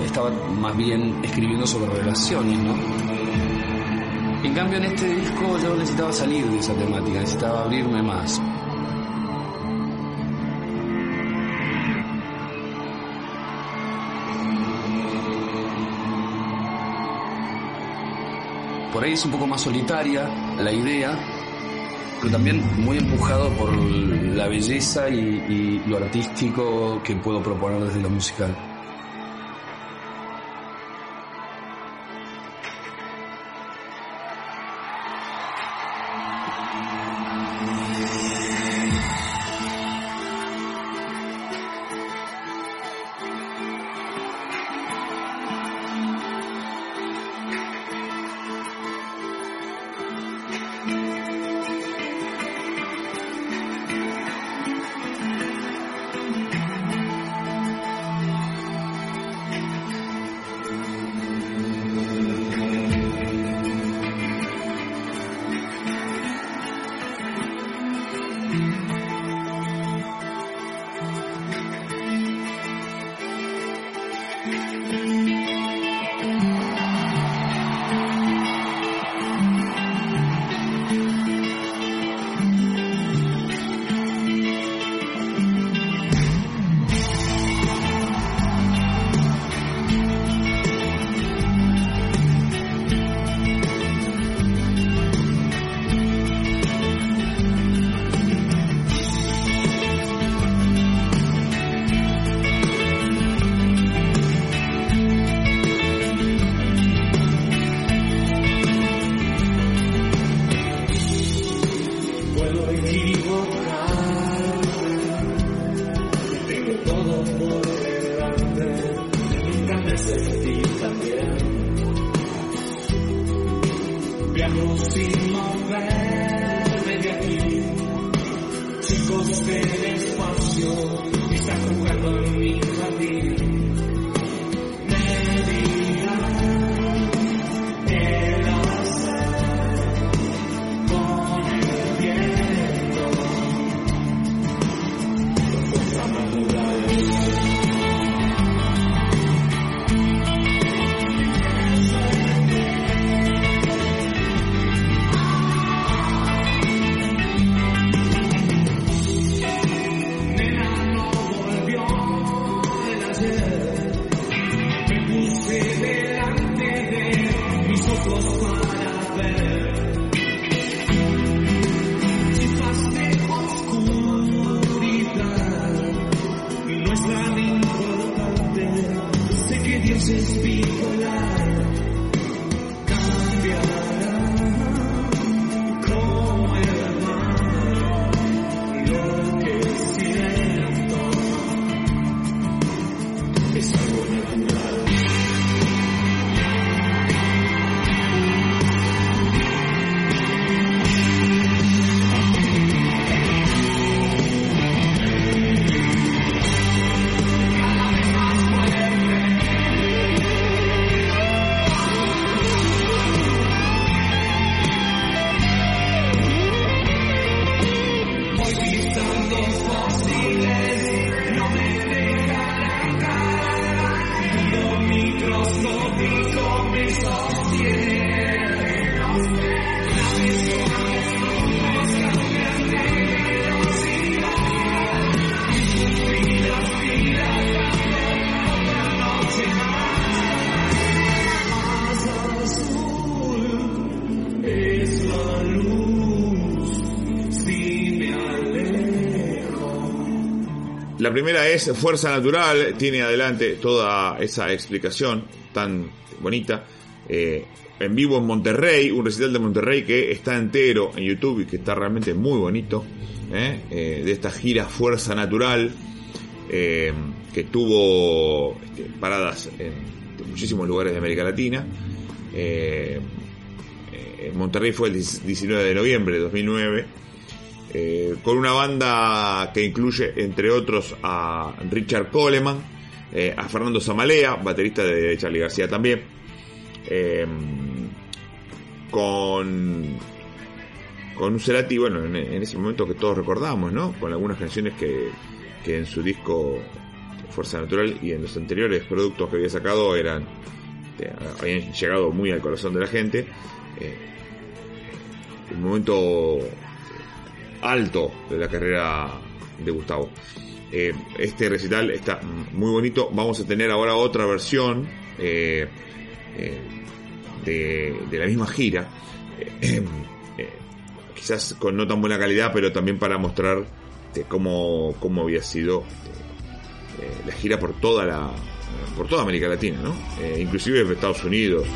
[SPEAKER 36] Estaba más bien escribiendo sobre relaciones, ¿no? En cambio, en este disco yo necesitaba salir de esa temática, necesitaba abrirme más. Es un poco más solitaria la idea, pero también muy empujado por la belleza y, y lo artístico que puedo proponer desde lo musical.
[SPEAKER 30] mundo delante, nunca me sentí tan bien. Viajo sin moverme de aquí, chicos del espacio.
[SPEAKER 1] La primera es Fuerza Natural, tiene adelante toda esa explicación tan bonita. eh, en vivo en Monterrey, un recital de Monterrey que está entero en YouTube y que está realmente muy bonito, ¿eh? Eh, de esta gira Fuerza Natural, que tuvo este, paradas en, en muchísimos lugares de América Latina. Monterrey fue el 19 de noviembre de 2009. Eh, con una banda que incluye, entre otros, a Richard Coleman, eh, a Fernando Zamalea, baterista de Charlie García también, eh, con, con un Cerati, bueno, en, ese momento que todos recordamos, ¿no? Con algunas canciones que, que en su disco Fuerza Natural y en los anteriores productos que había sacado eran este, habían llegado muy al corazón de la gente. Eh, un momento alto de la carrera de Gustavo. Eh, este recital está muy bonito. Vamos a tener ahora otra versión eh, eh, de, la misma gira. Eh, quizás con no tan buena calidad, pero también para mostrar este, cómo, cómo había sido la gira por toda la por toda América Latina, ¿no? Inclusive Estados Unidos.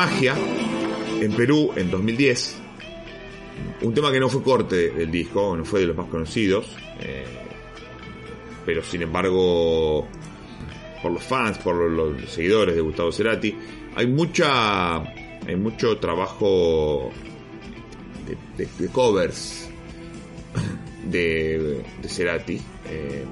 [SPEAKER 1] Magia en Perú en 2010. Un tema que no fue corte del disco, no fue de los más conocidos. eh, pero sin embargo por los fans, por los, seguidores de Gustavo Cerati. Hay mucha, hay mucho trabajo de, covers de, Cerati. eh,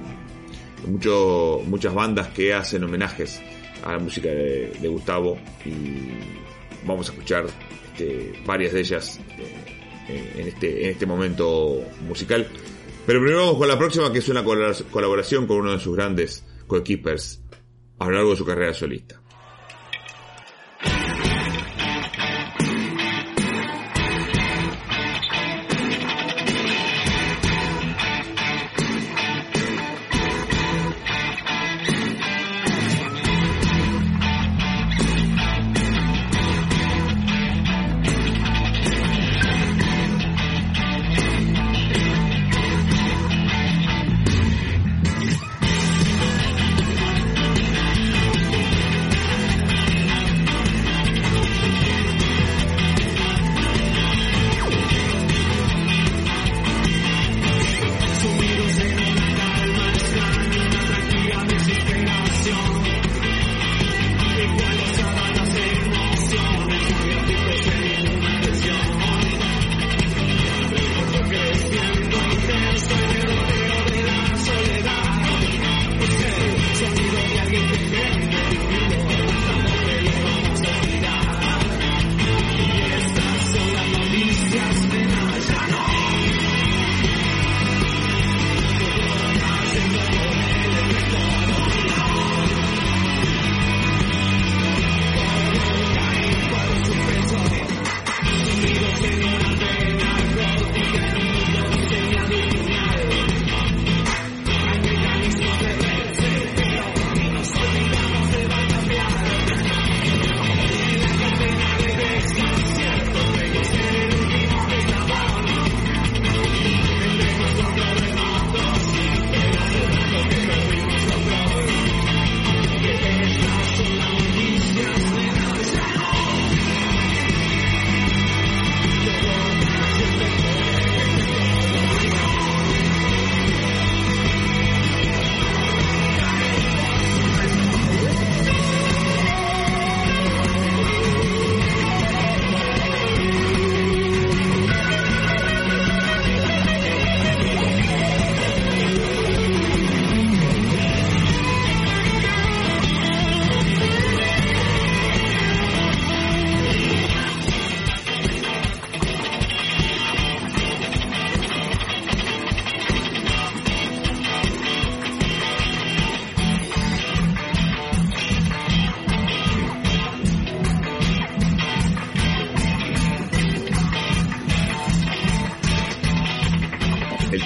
[SPEAKER 1] muchas bandas que hacen homenajes a la música de, de Gustavo y vamos a escuchar este, varias de ellas eh, en, este, en este momento musical. Pero primero vamos con la próxima que es una colabora- colaboración con uno de sus grandes coequippers a lo largo de su carrera solista.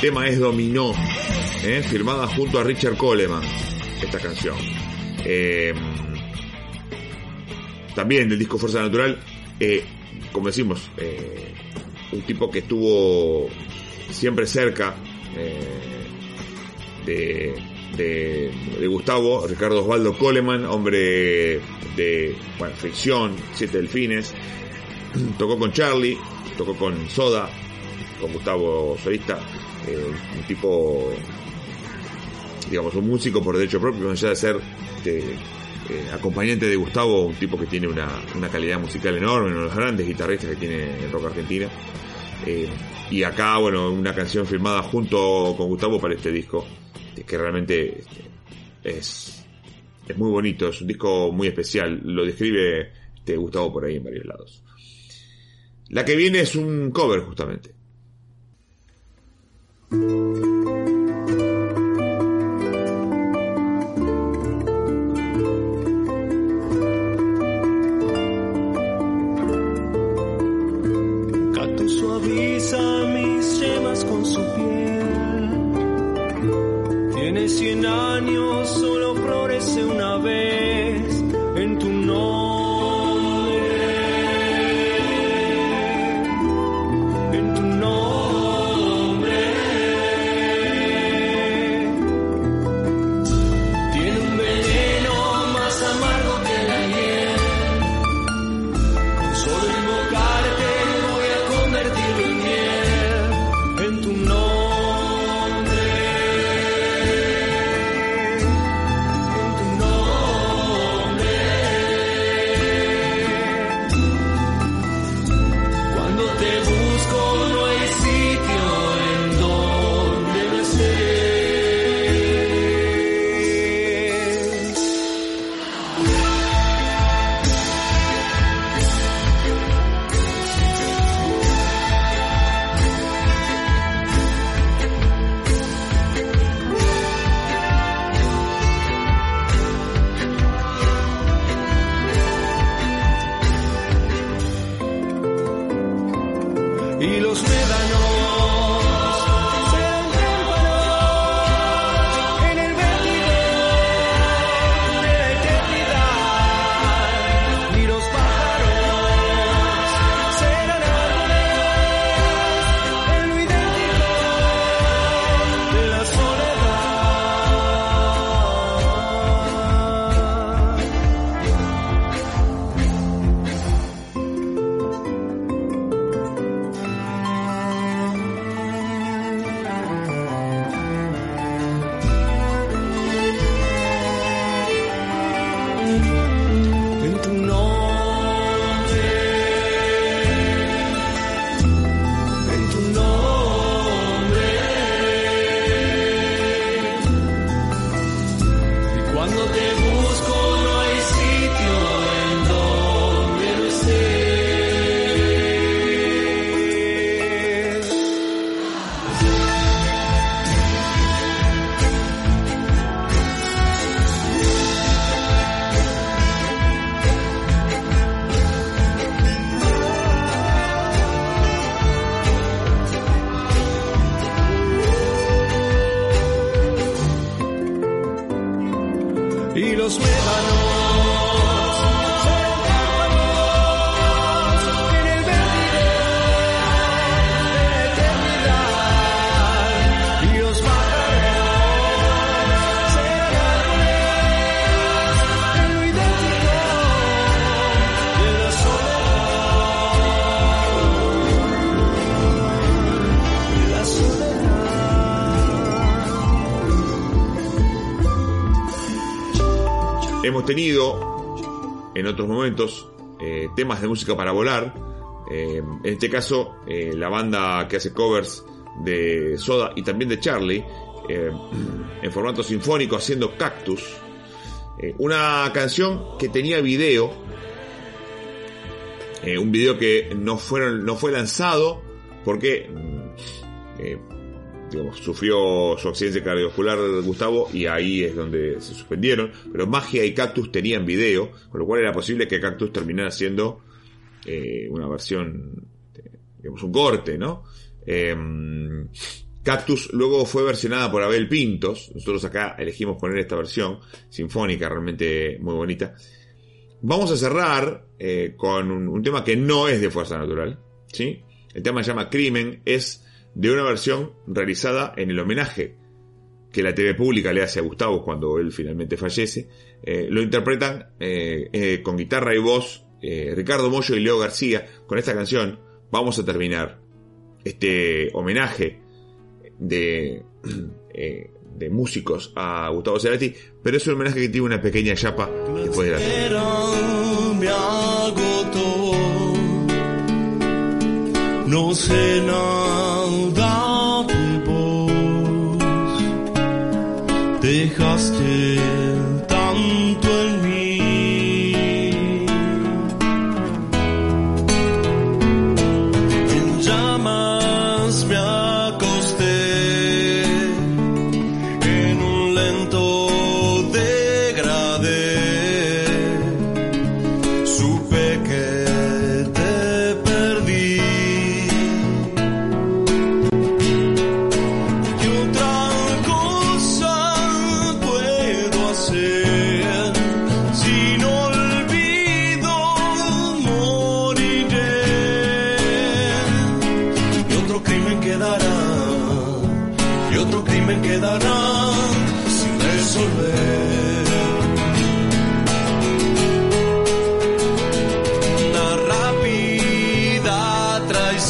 [SPEAKER 1] Tema es Dominó, ¿eh? firmada junto a Richard Coleman, esta canción. Eh, también del disco Fuerza Natural, eh, como decimos, un tipo que estuvo siempre cerca de, de, Gustavo, Ricardo Osvaldo Coleman, hombre de bueno, Fricción, Siete Delfines, tocó con Charlie, tocó con Soda, con Gustavo Solista, eh, un tipo, digamos, un músico por derecho propio, más allá de ser este, eh, acompañante de Gustavo, un tipo que tiene una, calidad musical enorme, uno de los grandes guitarristas que tiene el rock argentino. Eh, y acá, bueno, una canción firmada junto con Gustavo para este disco, eh, que realmente es, es muy bonito, es un disco muy especial, lo describe este, Gustavo por ahí en varios lados. La que viene es un cover justamente.
[SPEAKER 2] thank you
[SPEAKER 1] Hemos tenido en otros momentos eh, temas de música para volar. Eh, en este caso, eh, la banda que hace covers de Soda y también de Charlie, en formato sinfónico, haciendo Cactus. Una canción que tenía video. Un video que no, fueron, no fue lanzado porque sufrió su accidente cardiovascular Gustavo y ahí es donde se suspendieron. Pero Magia y Cactus tenían video, con lo cual era posible que Cactus terminara siendo eh, una versión, digamos, un corte, ¿no? Eh, Cactus luego fue versionada por Abel Pintos. Nosotros acá elegimos poner esta versión sinfónica, realmente muy bonita. Vamos a cerrar eh, con un, un tema que no es de Fuerza Natural, ¿sí? El tema se llama Crimen, es de una versión realizada en el homenaje que la TV pública le hace a Gustavo cuando él finalmente fallece. Eh, lo interpretan eh, eh, con guitarra y voz Ricardo Mollo y Leo García. Con esta canción vamos a terminar este homenaje de, de músicos a Gustavo Cerati, pero es un homenaje que tiene una pequeña chapa después de la.
[SPEAKER 2] No hostage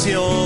[SPEAKER 2] rápida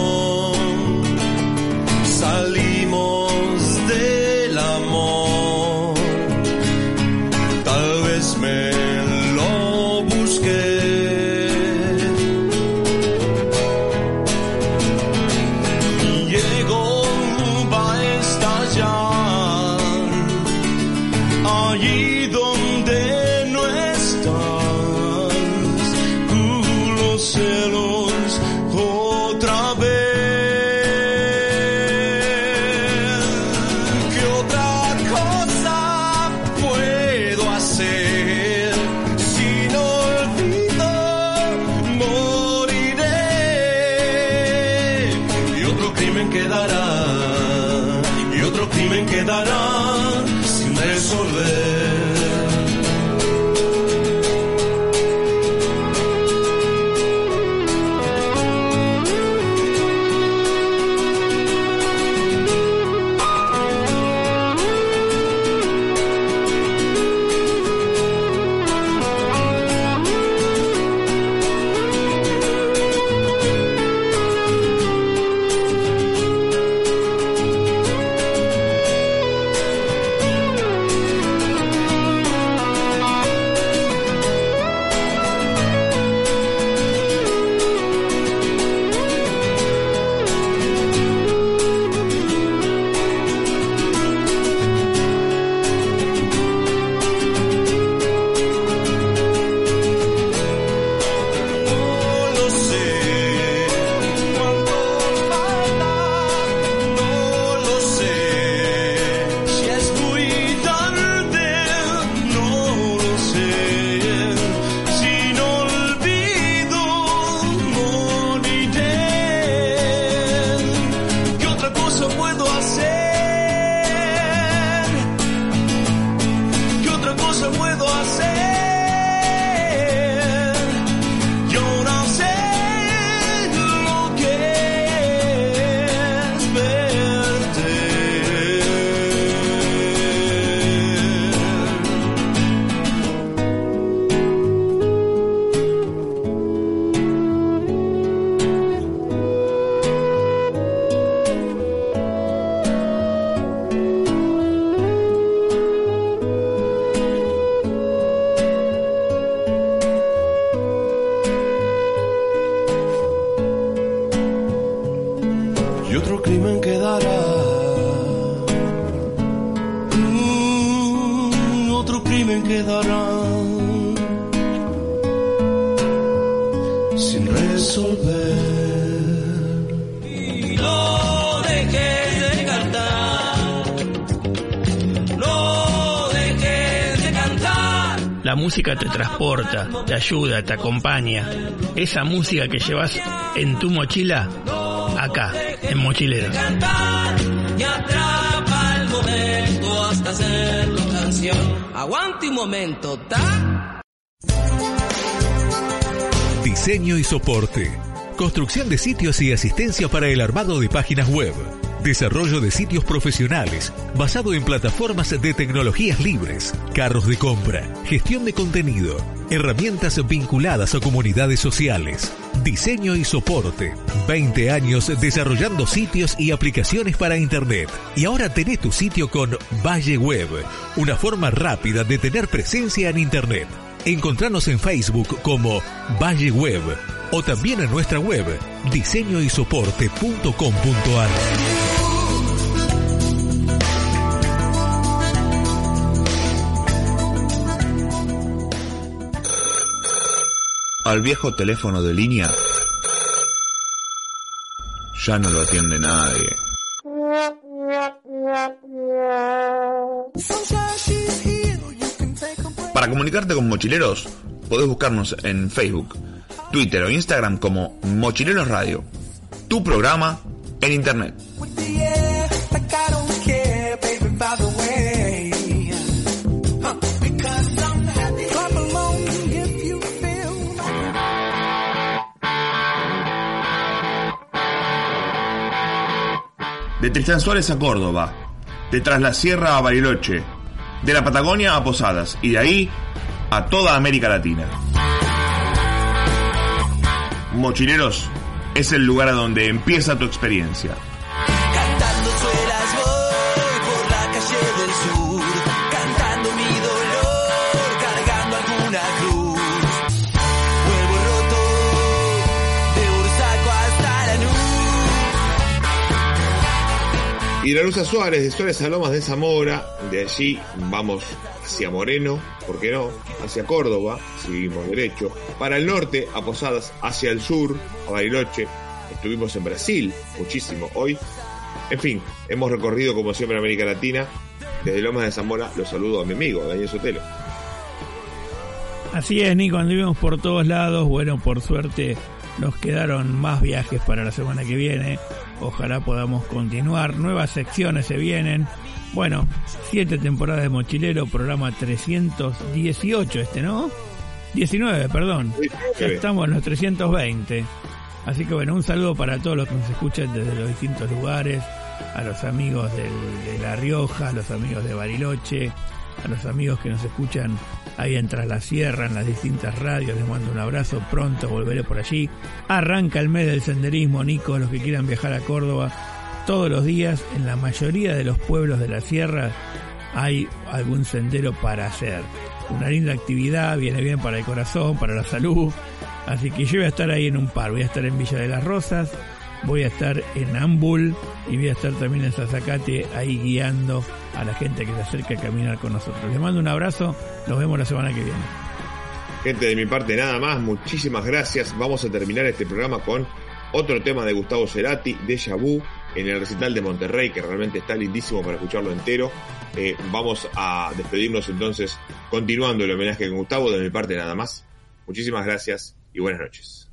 [SPEAKER 4] música te transporta, te ayuda, te acompaña. Esa música que llevas en tu mochila, acá, en Mochileros.
[SPEAKER 2] y atrapa el momento hasta hacerlo canción. Aguante un momento, ¿ta?
[SPEAKER 21] Diseño y soporte. Construcción de sitios y asistencia para el armado de páginas web. Desarrollo de sitios profesionales basado en plataformas de tecnologías libres, carros de compra, gestión de contenido, herramientas vinculadas a comunidades sociales, diseño y soporte. 20 años desarrollando sitios y aplicaciones para Internet. Y ahora tenés tu sitio con Valle Web, una forma rápida de tener presencia en Internet. Encontranos en Facebook como Valle Web o también en nuestra web diseñoysoporte.com.ar.
[SPEAKER 8] Al viejo teléfono de línea ya no lo atiende nadie. Para comunicarte con mochileros, podés buscarnos en Facebook, Twitter o Instagram como Mochileros Radio. Tu programa en Internet. De Tristán Suárez a Córdoba, de Tras la Sierra a Bariloche, de la Patagonia a Posadas y de ahí a toda América Latina. Mochileros es el lugar a donde empieza tu experiencia.
[SPEAKER 1] Y la Luza Suárez, de Suárez a Lomas de Zamora, de allí vamos hacia Moreno, ¿por qué no? Hacia Córdoba, seguimos derecho, para el norte, a Posadas, hacia el sur, a Bariloche, estuvimos en Brasil, muchísimo hoy. En fin, hemos recorrido como siempre América Latina. Desde Lomas de Zamora los saludo a mi amigo, Daniel Sotelo.
[SPEAKER 4] Así es, Nico, anduvimos por todos lados. Bueno, por suerte nos quedaron más viajes para la semana que viene. Ojalá podamos continuar. Nuevas secciones se vienen. Bueno, siete temporadas de Mochilero, programa 318 este, ¿no? 19, perdón. Ya estamos en los 320. Así que bueno, un saludo para todos los que nos escuchan desde los distintos lugares, a los amigos del- de La Rioja, a los amigos de Bariloche, a los amigos que nos escuchan ahí en Tras la Sierra, en las distintas radios, les mando un abrazo, pronto volveré por allí. Arranca el mes del senderismo, Nico, los que quieran viajar a Córdoba, todos los días, en la mayoría de los pueblos de la sierra, hay algún sendero para hacer. Una linda actividad, viene bien para el corazón, para la salud. Así que yo voy a estar ahí en un par, voy a estar en Villa de las Rosas, voy a estar en Ambul y voy a estar también en Sazacate ahí guiando a la gente que se acerca a caminar con nosotros. Les mando un abrazo, nos vemos la semana que viene.
[SPEAKER 1] Gente, de mi parte nada más, muchísimas gracias. Vamos a terminar este programa con otro tema de Gustavo Cerati, Deja Vu, en el recital de Monterrey, que realmente está lindísimo para escucharlo entero. Eh, vamos a despedirnos entonces continuando el homenaje con Gustavo, de mi parte nada más. Muchísimas gracias y buenas noches.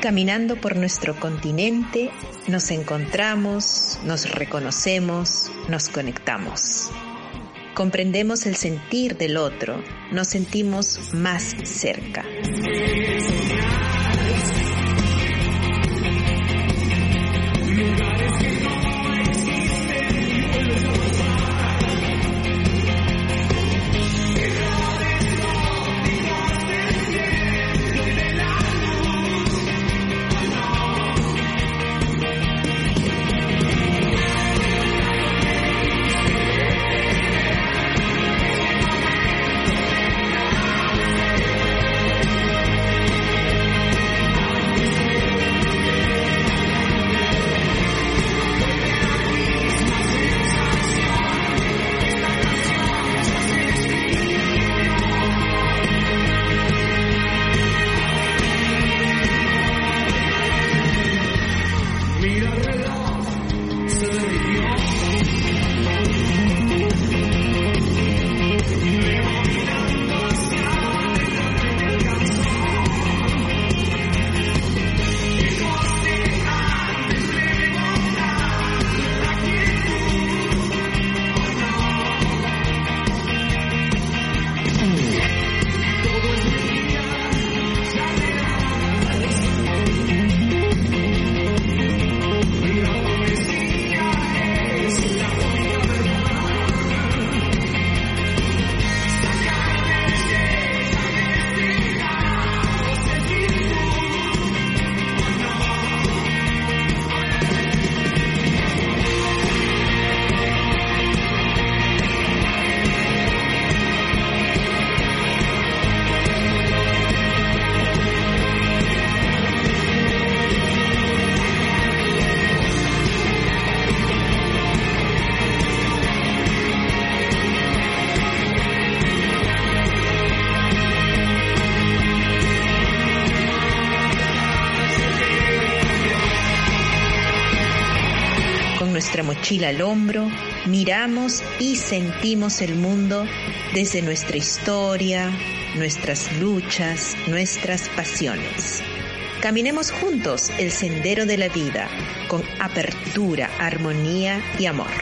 [SPEAKER 37] Caminando por nuestro continente, nos encontramos, nos reconocemos, nos conectamos. Comprendemos el sentir del otro, nos sentimos más cerca. Mochila al hombro, miramos y sentimos el mundo desde nuestra historia, nuestras luchas, nuestras pasiones. Caminemos juntos el sendero de la vida con apertura, armonía y amor.